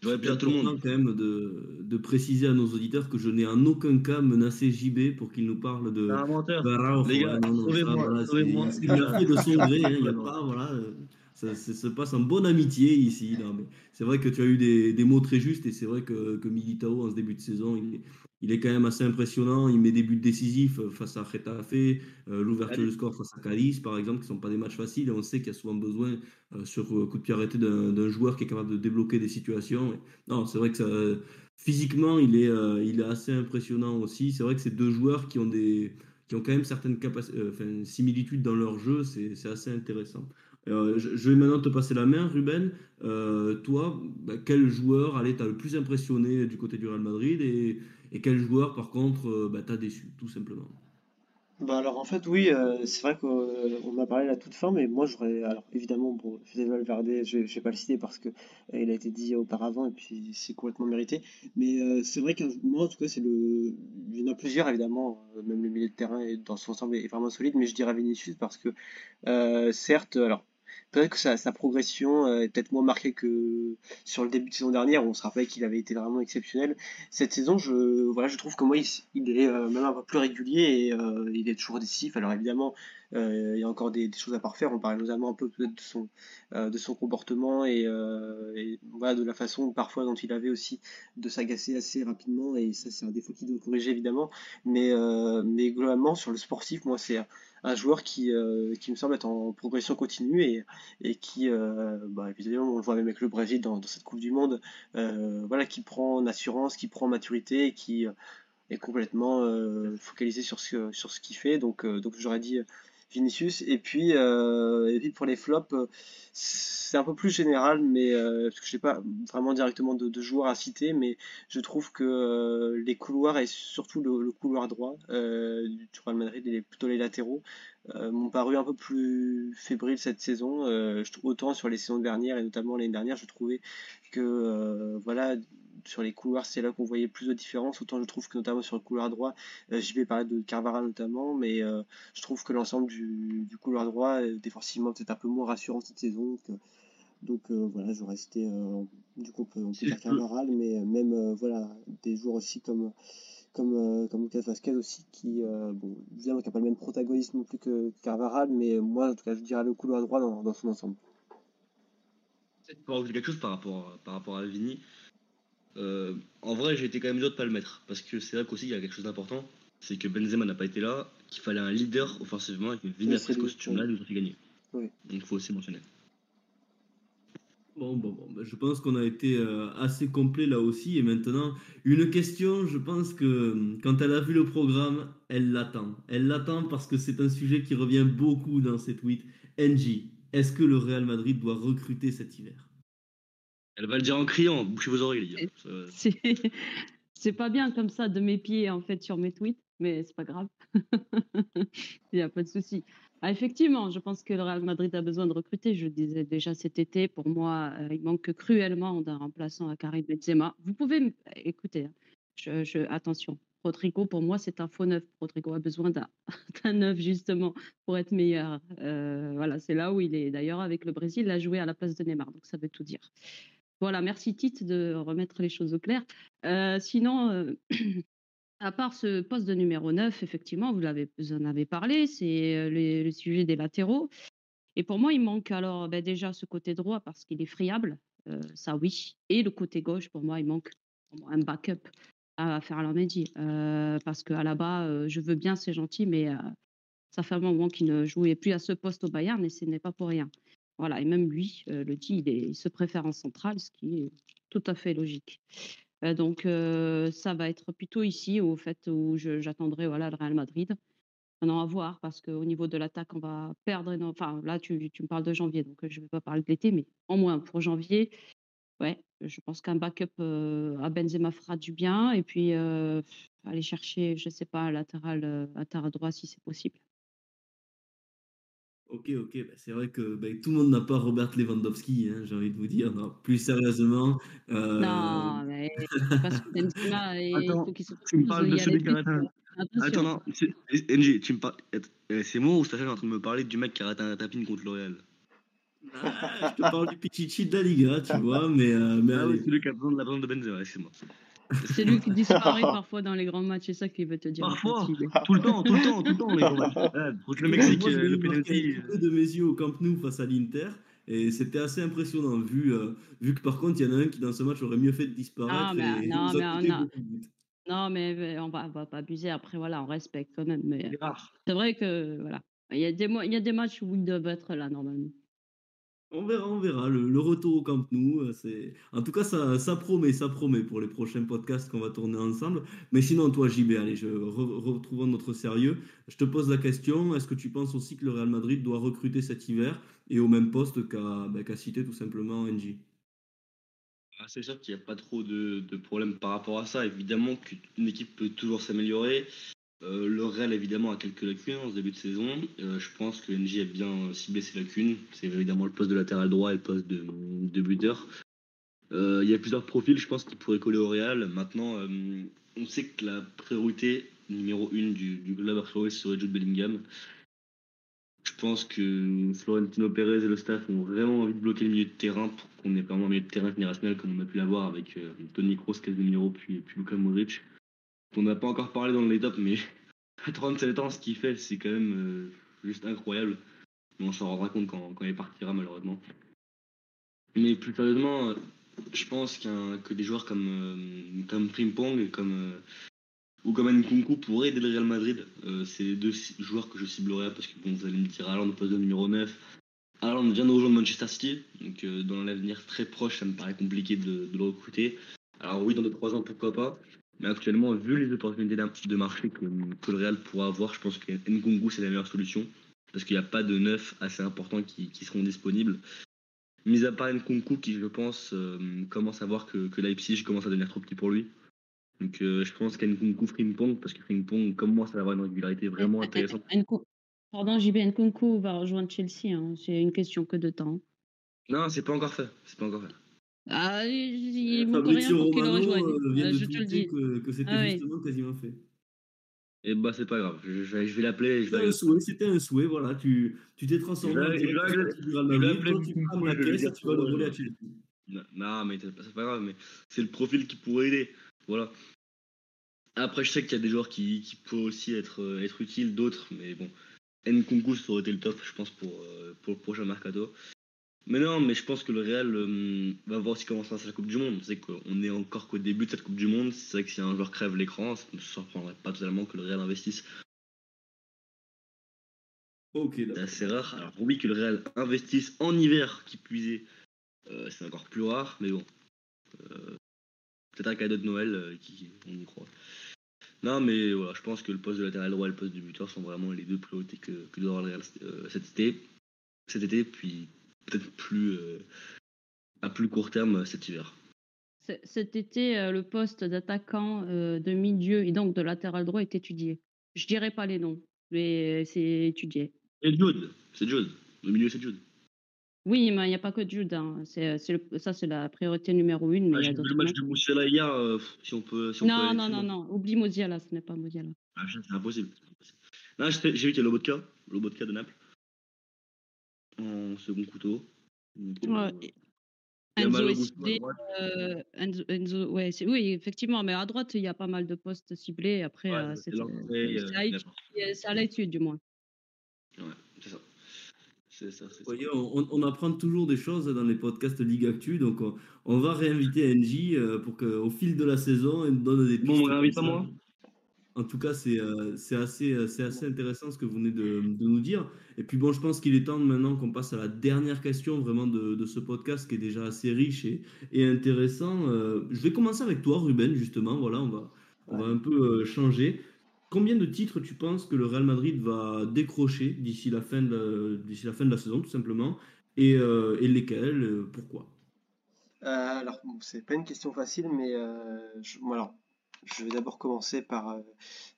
J'aurais pu tout le monde. quand même de, de, préciser à nos auditeurs que je n'ai en aucun cas menacé JB pour qu'il nous parle de. Un menteur. Les gars, sauvez-moi. Sauvez c'est fait de son gré, hein, il n'y a pas, voilà. Euh, ça, se passe en bonne amitié ici. C'est vrai que tu as eu des, des, mots très justes et c'est vrai que, que Militao en ce début de saison, il est, il est quand même assez impressionnant. Il met des buts décisifs euh, face à Retafe, euh, l'ouverture du score face à Cadiz, par exemple, qui ne sont pas des matchs faciles. Et on sait qu'il y a souvent besoin, euh, sur coup de pied arrêté, d'un joueur qui est capable de débloquer des situations. non, c'est vrai que ça, physiquement, il est, il est assez impressionnant aussi. C'est vrai que c'est deux joueurs qui ont, des, qui ont quand même certaines similitudes dans leur jeu. C'est assez intéressant. je, vais maintenant te passer la main, Ruben. toi, bah, quel joueur allez, t'as le plus impressionné du côté du Real Madrid et, et quel joueur, par contre, euh, bah, t'as déçu, tout simplement? Bah alors en fait oui euh, c'est vrai qu'on euh, m'a parlé à la toute fin mais moi j'aurais alors évidemment bon Valverde je, je vais pas le citer parce que il a été dit auparavant et puis c'est complètement mérité. Mais c'est vrai que moi en tout cas c'est le il y en a plusieurs évidemment même le milieu de terrain dans son ensemble est vraiment solide mais je dirais Vinicius parce que certes alors peut-être que sa, progression euh, est peut-être moins marquée que sur le début de saison dernière, où on se rappelait qu'il avait été vraiment exceptionnel. Cette saison, je, voilà, je trouve que moi, il, est euh, même un peu plus régulier et euh, il est toujours décisif. Alors évidemment, il y a encore des, choses à parfaire. On parlait notamment un peu de son, de son comportement et, voilà, de la façon parfois dont il avait aussi de s'agacer assez rapidement. Et ça, c'est un défaut qu'il doit corriger évidemment. Mais globalement, sur le sportif, moi, c'est un joueur qui, euh, qui me semble être en progression continue et, et qui, euh, bah, évidemment, on le voit même avec le Brésil dans, cette Coupe du Monde, euh, voilà, qui prend en assurance, qui prend en maturité et qui, est complètement focalisé sur ce, sur ce qu'il fait. Donc, donc j'aurais dit Vinicius. Et puis, et puis pour les flops, c'est un peu plus général, mais parce que je n'ai pas vraiment directement de, joueurs à citer, mais je trouve que les couloirs et surtout le, couloir droit du Real Madrid et plutôt les latéraux m'ont paru un peu plus fébriles cette saison. autant sur les saisons dernières et notamment l'année dernière, je trouvais que voilà sur les couloirs, c'est là qu'on voyait plus de différence. Autant je trouve que notamment sur le couloir droit, euh, j'y vais parler de Carvara notamment, mais euh, je trouve que l'ensemble du, couloir droit, euh, défensivement, peut-être un peu moins rassurant cette saison. donc voilà, je restais du coup on peut, dire Carvara, mais même voilà des joueurs aussi comme comme, comme Lucas Vasquez aussi, qui, bon, qui n'a pas le même protagonisme non plus que Carvaral, mais moi, en tout cas, je dirais le couloir droit dans, dans son ensemble. Pour quelque chose par rapport, par rapport à Vini, euh, en vrai, j'ai été quand même dur de pas le mettre. Parce que c'est vrai qu'aussi, il y a quelque chose d'important. C'est que Benzema n'a pas été là, qu'il fallait un leader offensivement et que Vinicius oui, ce costume-là nous a fait gagner. Donc il faut aussi mentionner. Bon, bon, bon, ben, je pense qu'on a été euh, assez complet là aussi. Et maintenant, une question, je pense que quand elle a vu le programme, elle l'attend. Elle l'attend parce que c'est un sujet qui revient beaucoup dans ses tweets. NJ, est-ce que le Real Madrid doit recruter cet hiver? Elle va le dire en criant, bouchez vos oreilles. (laughs) C'est pas bien comme ça de m'épier en fait sur mes tweets, mais c'est pas grave. (laughs) Il n'y a pas de souci. Ah, effectivement, je pense que le Real Madrid a besoin de recruter. Je disais déjà cet été, pour moi, euh, il manque cruellement d'un remplaçant à Karim Benzema. Vous pouvez, écouter, hein, je, attention, Rodrigo, pour moi, c'est un faux neuf. Rodrigo a besoin (laughs) d'un neuf, justement, pour être meilleur. Euh, voilà, c'est là où il est. D'ailleurs, avec le Brésil, il a joué à la place de Neymar, donc ça veut tout dire. Voilà, merci Tite de remettre les choses au clair. Euh, sinon, euh, (clears throat) à part ce poste de numéro 9, effectivement, vous, en avez parlé, c'est euh, le, sujet des latéraux. Et pour moi, il manque alors ben, déjà ce côté droit parce qu'il est friable, ça oui. Et le côté gauche, pour moi, il manque un backup à faire à l'Armédie. parce qu'à la bas, je veux bien, c'est gentil, mais ça fait un moment qu'il ne jouait plus à ce poste au Bayern et ce n'est pas pour rien. Voilà, et même lui euh, le dit, il, se préfère en centrale, ce qui est tout à fait logique. Euh, donc euh, ça va être plutôt ici, au fait où j'attendrai voilà, le Real Madrid. Maintenant, à voir, parce qu'au niveau de l'attaque, on va perdre. Enfin, là, tu, me parles de janvier, donc je ne vais pas parler de l'été, mais au moins pour janvier, ouais, je pense qu'un backup à Benzema fera du bien. Et puis, aller chercher, je ne sais pas, un latéral, à droit si c'est possible. Ok, ok, bah, c'est vrai que bah, tout le monde n'a pas Robert Lewandowski, hein, j'ai envie de vous dire. Non, plus sérieusement. Euh... Non, mais parce que Benzema, il faut qu'il se Tu me parles de celui qui a raté un. Attends, non, NG, tu me parles. C'est moi ou Stachel est en train de me parler du mec qui a raté un tapin contre L'Oréal ah, Je te parle du petit cheat de la Liga, tu vois, mais. Euh, mais ah oui, celui qui a besoin de la bande de Benzema, c'est moi. C'est lui qui disparaît (laughs) parfois dans les grands matchs, c'est ça qu'il veut te dire. Parfois, tout le temps, tout le temps, tout le temps, les grands matchs. le Mexique, Moi, le penalty. peu de mes yeux au Camp Nou face à l'Inter. Et c'était assez impressionnant, vu, euh, vu que par contre, il y en a un qui dans ce match aurait mieux fait de disparaître. Ah, mais, non, mais on a... non, mais on va, va pas abuser. Après, voilà, on respecte quand même. Mais c'est vrai que voilà, il y, a des, il y a des matchs où ils doivent être là normalement. On verra, on verra. Le, retour au Camp Nou, euh, c'est. En tout cas, ça, promet, ça promet pour les prochains podcasts qu'on va tourner ensemble. Mais sinon, toi, JB, allez, je retrouvons notre sérieux. Je te pose la question est-ce que tu penses aussi que le Real Madrid doit recruter cet hiver et au même poste qu'a ben, cité tout simplement NJ ah, c'est sûr qu'il n'y a pas trop de, de problèmes par rapport à ça. Évidemment qu'une équipe peut toujours s'améliorer. Euh, le Real, évidemment, a quelques lacunes en ce début de saison. Euh, je pense que NJ a bien ciblé ses lacunes. C'est évidemment le poste de latéral droit et le poste de, buteur. Euh, il y a plusieurs profils, je pense, qui pourraient coller au Real. Maintenant, on sait que la priorité numéro une du, du club serait Jude Bellingham. Je pense que Florentino Pérez et le staff ont vraiment envie de bloquer le milieu de terrain pour qu'on ait vraiment un milieu de terrain générationnel comme on a pu l'avoir avec Tony Kroos, Casemiro, puis, puis Luka Modric. On n'a pas encore parlé dans les tops, mais (laughs) à 37 ans, ce qu'il fait, c'est quand même euh, juste incroyable. on s'en rendra compte quand, il partira, malheureusement. Mais plus sérieusement, je pense que des joueurs comme, euh, comme euh, ou comme Nkunku pourraient aider le Real Madrid. c'est les deux joueurs que je ciblerais parce que vous allez me dire au poste de numéro 9. Alain vient de rejoindre Manchester City, donc dans l'avenir très proche, ça me paraît compliqué de, de, le recruter. Alors oui, dans 2-3 ans, pourquoi pas. Mais actuellement, vu les opportunités de marché que, que, le Real pourra avoir, je pense que Nkunku, c'est la meilleure solution. Parce qu'il n'y a pas de neuf assez importants qui, qui, seront disponibles. Mis à part Nkunku, qui, je pense, euh, commence à voir que, que Leipzig commence à devenir trop petit pour lui. Donc, euh, je pense qu'Nkunku Frimpong, parce que Frimpong commence à avoir une régularité vraiment intéressante. Pardon, JB Nkunku va rejoindre Chelsea. Hein. C'est une question que de temps. Non, c'est pas encore fait. C'est pas encore fait. Ah, il manque rien pour qu'il le rejoigne. Euh, je te le dis. Que, que c'était ah, justement quasiment fait. Et eh bah c'est pas grave, je, je vais l'appeler. C'était un souhait, c'était un souhait, voilà. Tu t'es transformé Real Madrid. Quand tu prends la caisse, tu vas le voler à Chelsea. Non, mais c'est pas grave, mais c'est le profil qui pourrait aider. Voilà. Après, je sais qu'il y a des joueurs qui, qui peuvent aussi être, euh, être utiles, d'autres, mais bon. Nkunku, ça aurait été le top, je pense, pour, euh, pour le prochain Mercado. Mais non, mais je pense que le Real euh, va voir aussi comment ça se passe la Coupe du Monde. C'est qu'on est encore qu'au début de cette Coupe du Monde. C'est vrai que si un joueur crève l'écran, ça ne me surprendrait pas totalement que le Real investisse. Ok, c'est assez rare. Alors oui, que le Real investisse en hiver, qui puisait, euh, c'est encore plus rare, mais bon. Euh, peut-être un cadeau de Noël, qui, on y croit. Non, mais voilà, je pense que le poste de latéral droit et le poste de buteur sont vraiment les deux priorités que, que doit avoir le Real cet été. Cet été, puis peut-être plus euh, à plus court terme euh, cet hiver. Cet été, euh, le poste d'attaquant de milieu et donc de latéral droit est étudié. Je dirais pas les noms, mais c'est étudié. Et Jude, c'est Jude. Le milieu, c'est Jude. Oui, mais il n'y a pas que Jude. Hein. C'est, ça, c'est la priorité numéro une. Mais ah, le match de Moussiala hier, si on peut. Si on non, non, non, non, Oublie Moussiala, ce n'est pas Moussiala. Ah, c'est impossible. Non, j'ai vu qu'il y a Lobotka, Lobotka de Naples en second couteau. Ouais. Enzo, ciblé, euh, Enzo, Enzo, ouais, oui, effectivement, mais à droite, il y a pas mal de postes ciblés. Après, ouais, c'est à l'étude, du moins. Ouais, c'est ça. C'est ça, Vous voyez, on, on, apprend toujours des choses dans les podcasts Ligue Actu, donc on, on va réinviter NJ euh, pour qu'au fil de la saison, il nous donne des pistes. Bon, on réinvite pas moi? En tout cas, c'est euh, assez, euh, assez intéressant ce que vous venez de, nous dire. Et puis bon, je pense qu'il est temps maintenant qu'on passe à la dernière question vraiment de, ce podcast qui est déjà assez riche et, et intéressant. Euh, je vais commencer avec toi, Ruben, justement. Voilà, on va, on va un peu changer. Combien de titres tu penses que le Real Madrid va décrocher d'ici la, fin de, la fin de la saison, tout simplement? Et, et lesquels Pourquoi? Alors, c'est pas une question facile, mais je, alors, je vais d'abord commencer par, euh,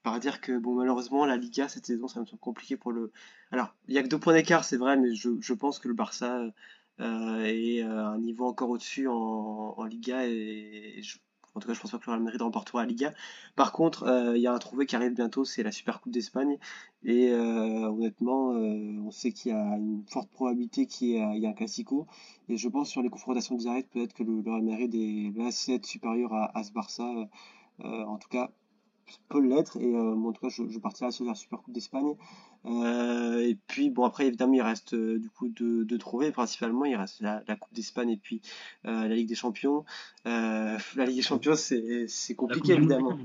par dire que bon malheureusement la Liga cette saison ça me semble compliqué pour le. Alors il y a que deux points d'écart c'est vrai mais je, pense que le Barça euh, est à un niveau encore au-dessus en, Liga et, en tout cas je pense pas que le Real Madrid remportera la Liga. Par contre euh, il y a un trouvé qui arrive bientôt c'est la Super Coupe d'Espagne et honnêtement on sait qu'il y a une forte probabilité qu'il y, ait un classico et je pense sur les confrontations directes peut-être que le, Real Madrid est assez supérieur à ce Barça. Euh, en tout cas, peut l'être et euh, en tout cas je, je, partirai sur la Super Coupe d'Espagne. Euh, et puis bon après évidemment il reste du coup de, de, trouver. Principalement il reste la, Coupe d'Espagne et puis la Ligue des Champions. (laughs) La Ligue des Champions c'est compliqué évidemment.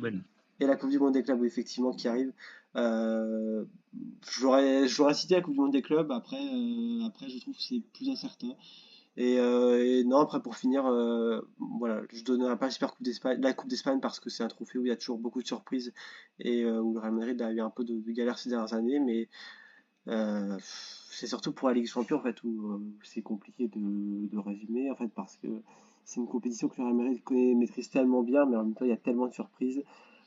Et la Coupe du Monde des clubs effectivement qui arrive. J'aurais cité la Coupe du Monde des clubs. Après après je trouve que c'est plus incertain euh, et, non, après pour finir, euh, voilà, je donnerai pas la Coupe d'Espagne, parce que c'est un trophée où il y a toujours beaucoup de surprises et euh, où le Real Madrid a eu un peu de, galère ces dernières années, mais c'est surtout pour la Ligue des Champions en fait où c'est compliqué de, de, résumer en fait parce que c'est une compétition que le Real Madrid connaît, maîtrise tellement bien, mais en même temps il y a tellement de surprises.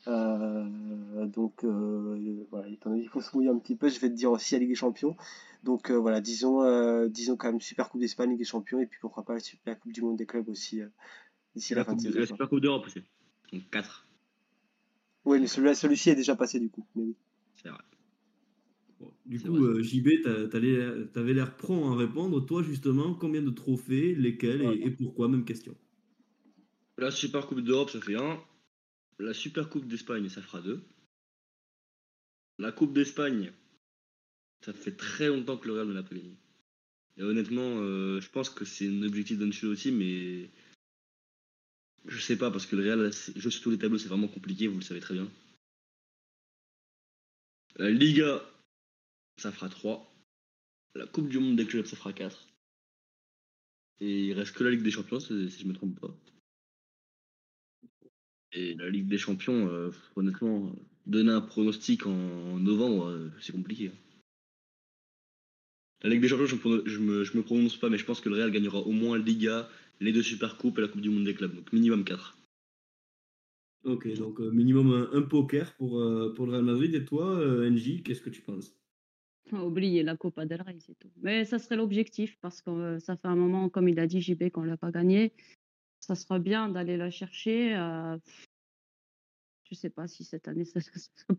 Donc voilà, étant donné qu'il faut se mouiller un petit peu, je vais te dire aussi la Ligue des Champions. Donc euh, voilà, disons, euh, disons quand même Super Coupe d'Espagne, Ligue des Champions, et puis pourquoi pas la, Coupe du Monde des clubs aussi euh, d'ici la, fin de saison. La Super Coupe d'Europe aussi. Donc 4. Oui, mais celui-ci est déjà passé du coup. Mais oui. C'est vrai. du coup, JB, tu avais l'air prompt à répondre. Toi, justement, combien de trophées, lesquels et, pourquoi? Même question. La Super Coupe d'Europe, ça fait 1. La Super Coupe d'Espagne, ça fera 2. La Coupe d'Espagne, ça fait très longtemps que le Real ne l'a pas gagné. Et honnêtement, euh, je pense que c'est un objectif d'Ancelotti, mais je sais pas, parce que le Real, jouer sur tous les tableaux, c'est vraiment compliqué, vous le savez très bien. La Liga, ça fera 3. La Coupe du Monde des clubs, ça fera 4. Et il reste que la Ligue des Champions, si je me trompe pas. Et la Ligue des Champions, euh, honnêtement, donner un pronostic en, novembre, euh, c'est compliqué. hein. La Ligue des Champions, je me, je, me, je me prononce pas, mais je pense que le Real gagnera au moins Liga, les deux Supercoupes et la Coupe du Monde des clubs. Donc minimum 4. Ok, donc euh, minimum un, un poker pour, euh, pour le Real Madrid. Et toi, euh, NJ, qu'est-ce que tu penses? Oubliez la Copa del Rey, c'est tout. Mais ça serait l'objectif parce que euh, ça fait un moment, comme il a dit JB, qu'on l'a pas gagné. Ça serait bien d'aller la chercher. je sais pas si cette année (laughs) ça,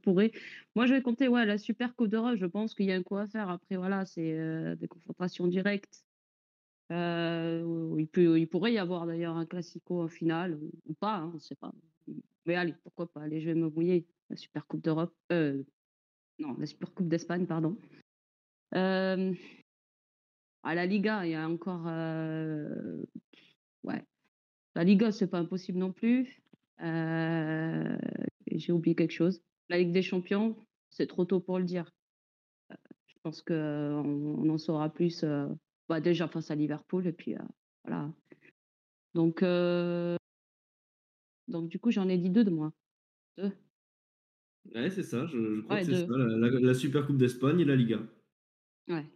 pourrait. Moi, je vais compter ouais, la Super Coupe d'Europe. Je pense qu'il y a un coup à faire. Après, voilà, c'est des confrontations directes. Il, peut, il pourrait y avoir d'ailleurs un classico en finale ou, pas, hein, on ne sait pas. Mais allez, pourquoi pas Allez, je vais me mouiller. La Super Coupe d'Europe. non, la Super Coupe d'Espagne, pardon. À la Liga, il y a encore. ouais. La Liga, c'est pas impossible non plus. Euh, J'ai oublié quelque chose. La Ligue des Champions, c'est trop tôt pour le dire. Euh, Je pense qu'on on en saura plus euh, bah, déjà face à Liverpool. Et puis voilà. Donc, donc, du coup, j'en ai dit deux de moi. Deux. Ouais, c'est ça, je, je crois Ouais, que c'est ça, la, la, la Super Coupe d'Espagne et la Liga. Ouais.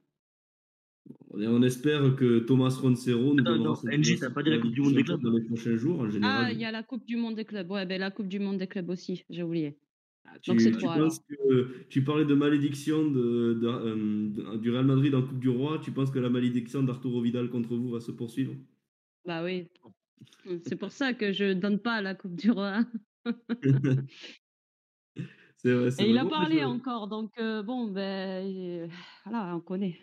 Et on espère que Thomas Roncero nous donnera cette place t'as pas dit la Coupe du Monde des clubs dans les prochains jours, en général. Ah, il y a la Coupe du Monde des clubs. Ouais, ben la Coupe du Monde des clubs aussi, j'ai oublié. Tu, Donc c'est tu que parlais de malédiction de, de- euh, de- du Real Madrid en Coupe du Roi. Tu penses que la malédiction d'Arturo Vidal contre vous va se poursuivre? Bah oui. (laughs) C'est pour ça que je donne pas la Coupe du Roi. (laughs) C'est vrai, c'est Et il a parlé (laughs) encore, donc euh, bon, ben euh, voilà, on connaît.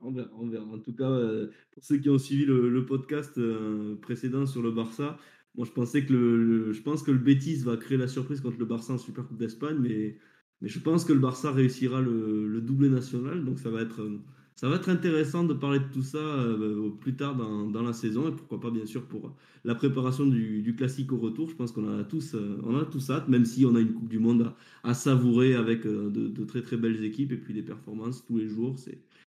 On verra. En tout cas, euh, pour ceux qui ont suivi le, podcast euh, précédent sur le Barça, moi je pensais que le, je pense que le Betis va créer la surprise contre le Barça en Super Coupe d'Espagne, mais, mais je pense que le Barça réussira le, le doublé national, donc ça va être, euh, ça va être intéressant de parler de tout ça euh, plus tard dans, la saison et pourquoi pas bien sûr pour la préparation du, classique au retour. Je pense qu'on a tous, euh, on a tous hâte, même si on a une Coupe du Monde à, savourer avec euh, de, très très belles équipes et puis des performances tous les jours.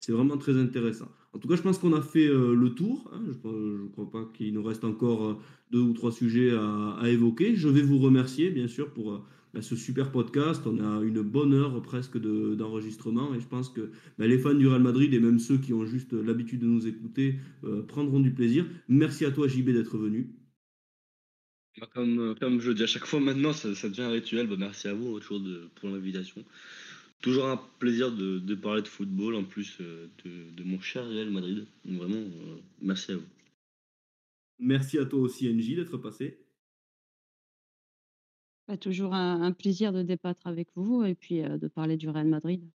C'est vraiment très intéressant. En tout cas, je pense qu'on a fait euh, le tour. hein. Je ne crois pas qu'il nous reste encore deux ou trois sujets à, évoquer. Je vais vous remercier, bien sûr, pour bah, ce super podcast. On a une bonne heure presque de- d'enregistrement et je pense que bah, les fans du Real Madrid et même ceux qui ont juste l'habitude de nous écouter euh, prendront du plaisir. Merci à toi, JB, d'être venu. Bah, Comme, euh, comme je le dis à chaque fois maintenant, ça, ça devient un rituel. Bah, merci à vous toujours de, pour l'invitation. Toujours un plaisir de, de parler de football, en plus euh, de, de mon cher Real Madrid. Donc, vraiment, euh, merci à vous. Merci à toi aussi, NJ, d'être passé. Bah, toujours un, un plaisir de débattre avec vous et puis euh, de parler du Real Madrid.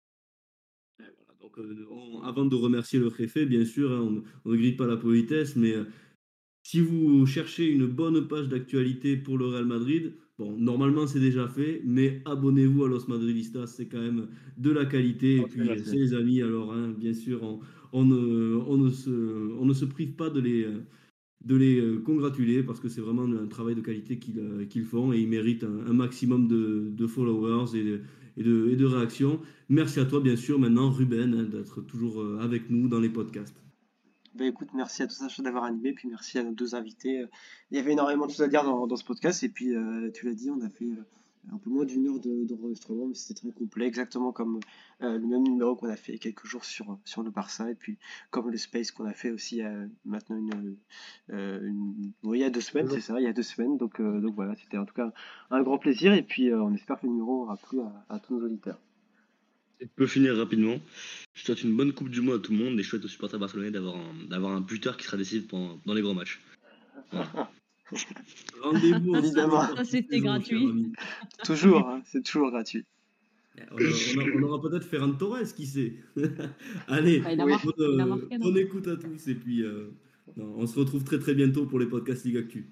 Et voilà, donc, euh, on- avant de remercier le préfet, bien sûr, hein, on, ne- on ne grille pas la politesse, mais euh, si vous cherchez une bonne page d'actualité pour le Real Madrid, bon, normalement c'est déjà fait, mais abonnez-vous à Los Madridistas, c'est quand même de la qualité. Et Ok, puis, merci. c'est les amis, alors, hein, bien sûr, on, on ne, on, ne se, on ne se prive pas de les, euh, de les euh, congratuler parce que c'est vraiment un travail de qualité qu'ils euh, qu'ils font et ils méritent un, maximum de, followers et de, et, de, réactions. Merci à toi, bien sûr, maintenant, Ruben, hein, d'être toujours euh, avec nous dans les podcasts. Bah écoute, merci à tous d'avoir animé, puis merci à nos deux invités. Il y avait énormément de choses à dire dans, dans ce podcast, et puis tu l'as dit, on a fait un peu moins d'une heure de- d'enregistrement, mais c'était très complet, exactement comme euh, le même numéro qu'on a fait il y a quelques jours sur, sur le Barça, et puis comme le Space qu'on a fait aussi euh, maintenant une, euh, une- il y a deux semaines, c'est ça, il y a deux semaines. Donc, donc voilà, c'était en tout cas un grand plaisir, et puis on espère que le numéro aura plu à, à tous nos auditeurs. Je peux finir rapidement. Je souhaite une bonne Coupe du Monde à tout le monde et je souhaite aux supporters barcelonais d'avoir un, d'avoir un buteur qui sera décisif pendant- dans les grands matchs. (laughs) (laughs) Rendez-vous en Évidemment. c'était gratuit. toujours, hein, c'est toujours gratuit. On, a- on a- on aura peut-être Ferran Torres, qui sait. (laughs) Allez, Ah, Oui. marqué, euh, marqué, bonne écoute à tous et puis euh, non, on se retrouve très très bientôt pour les podcasts Ligue Actu.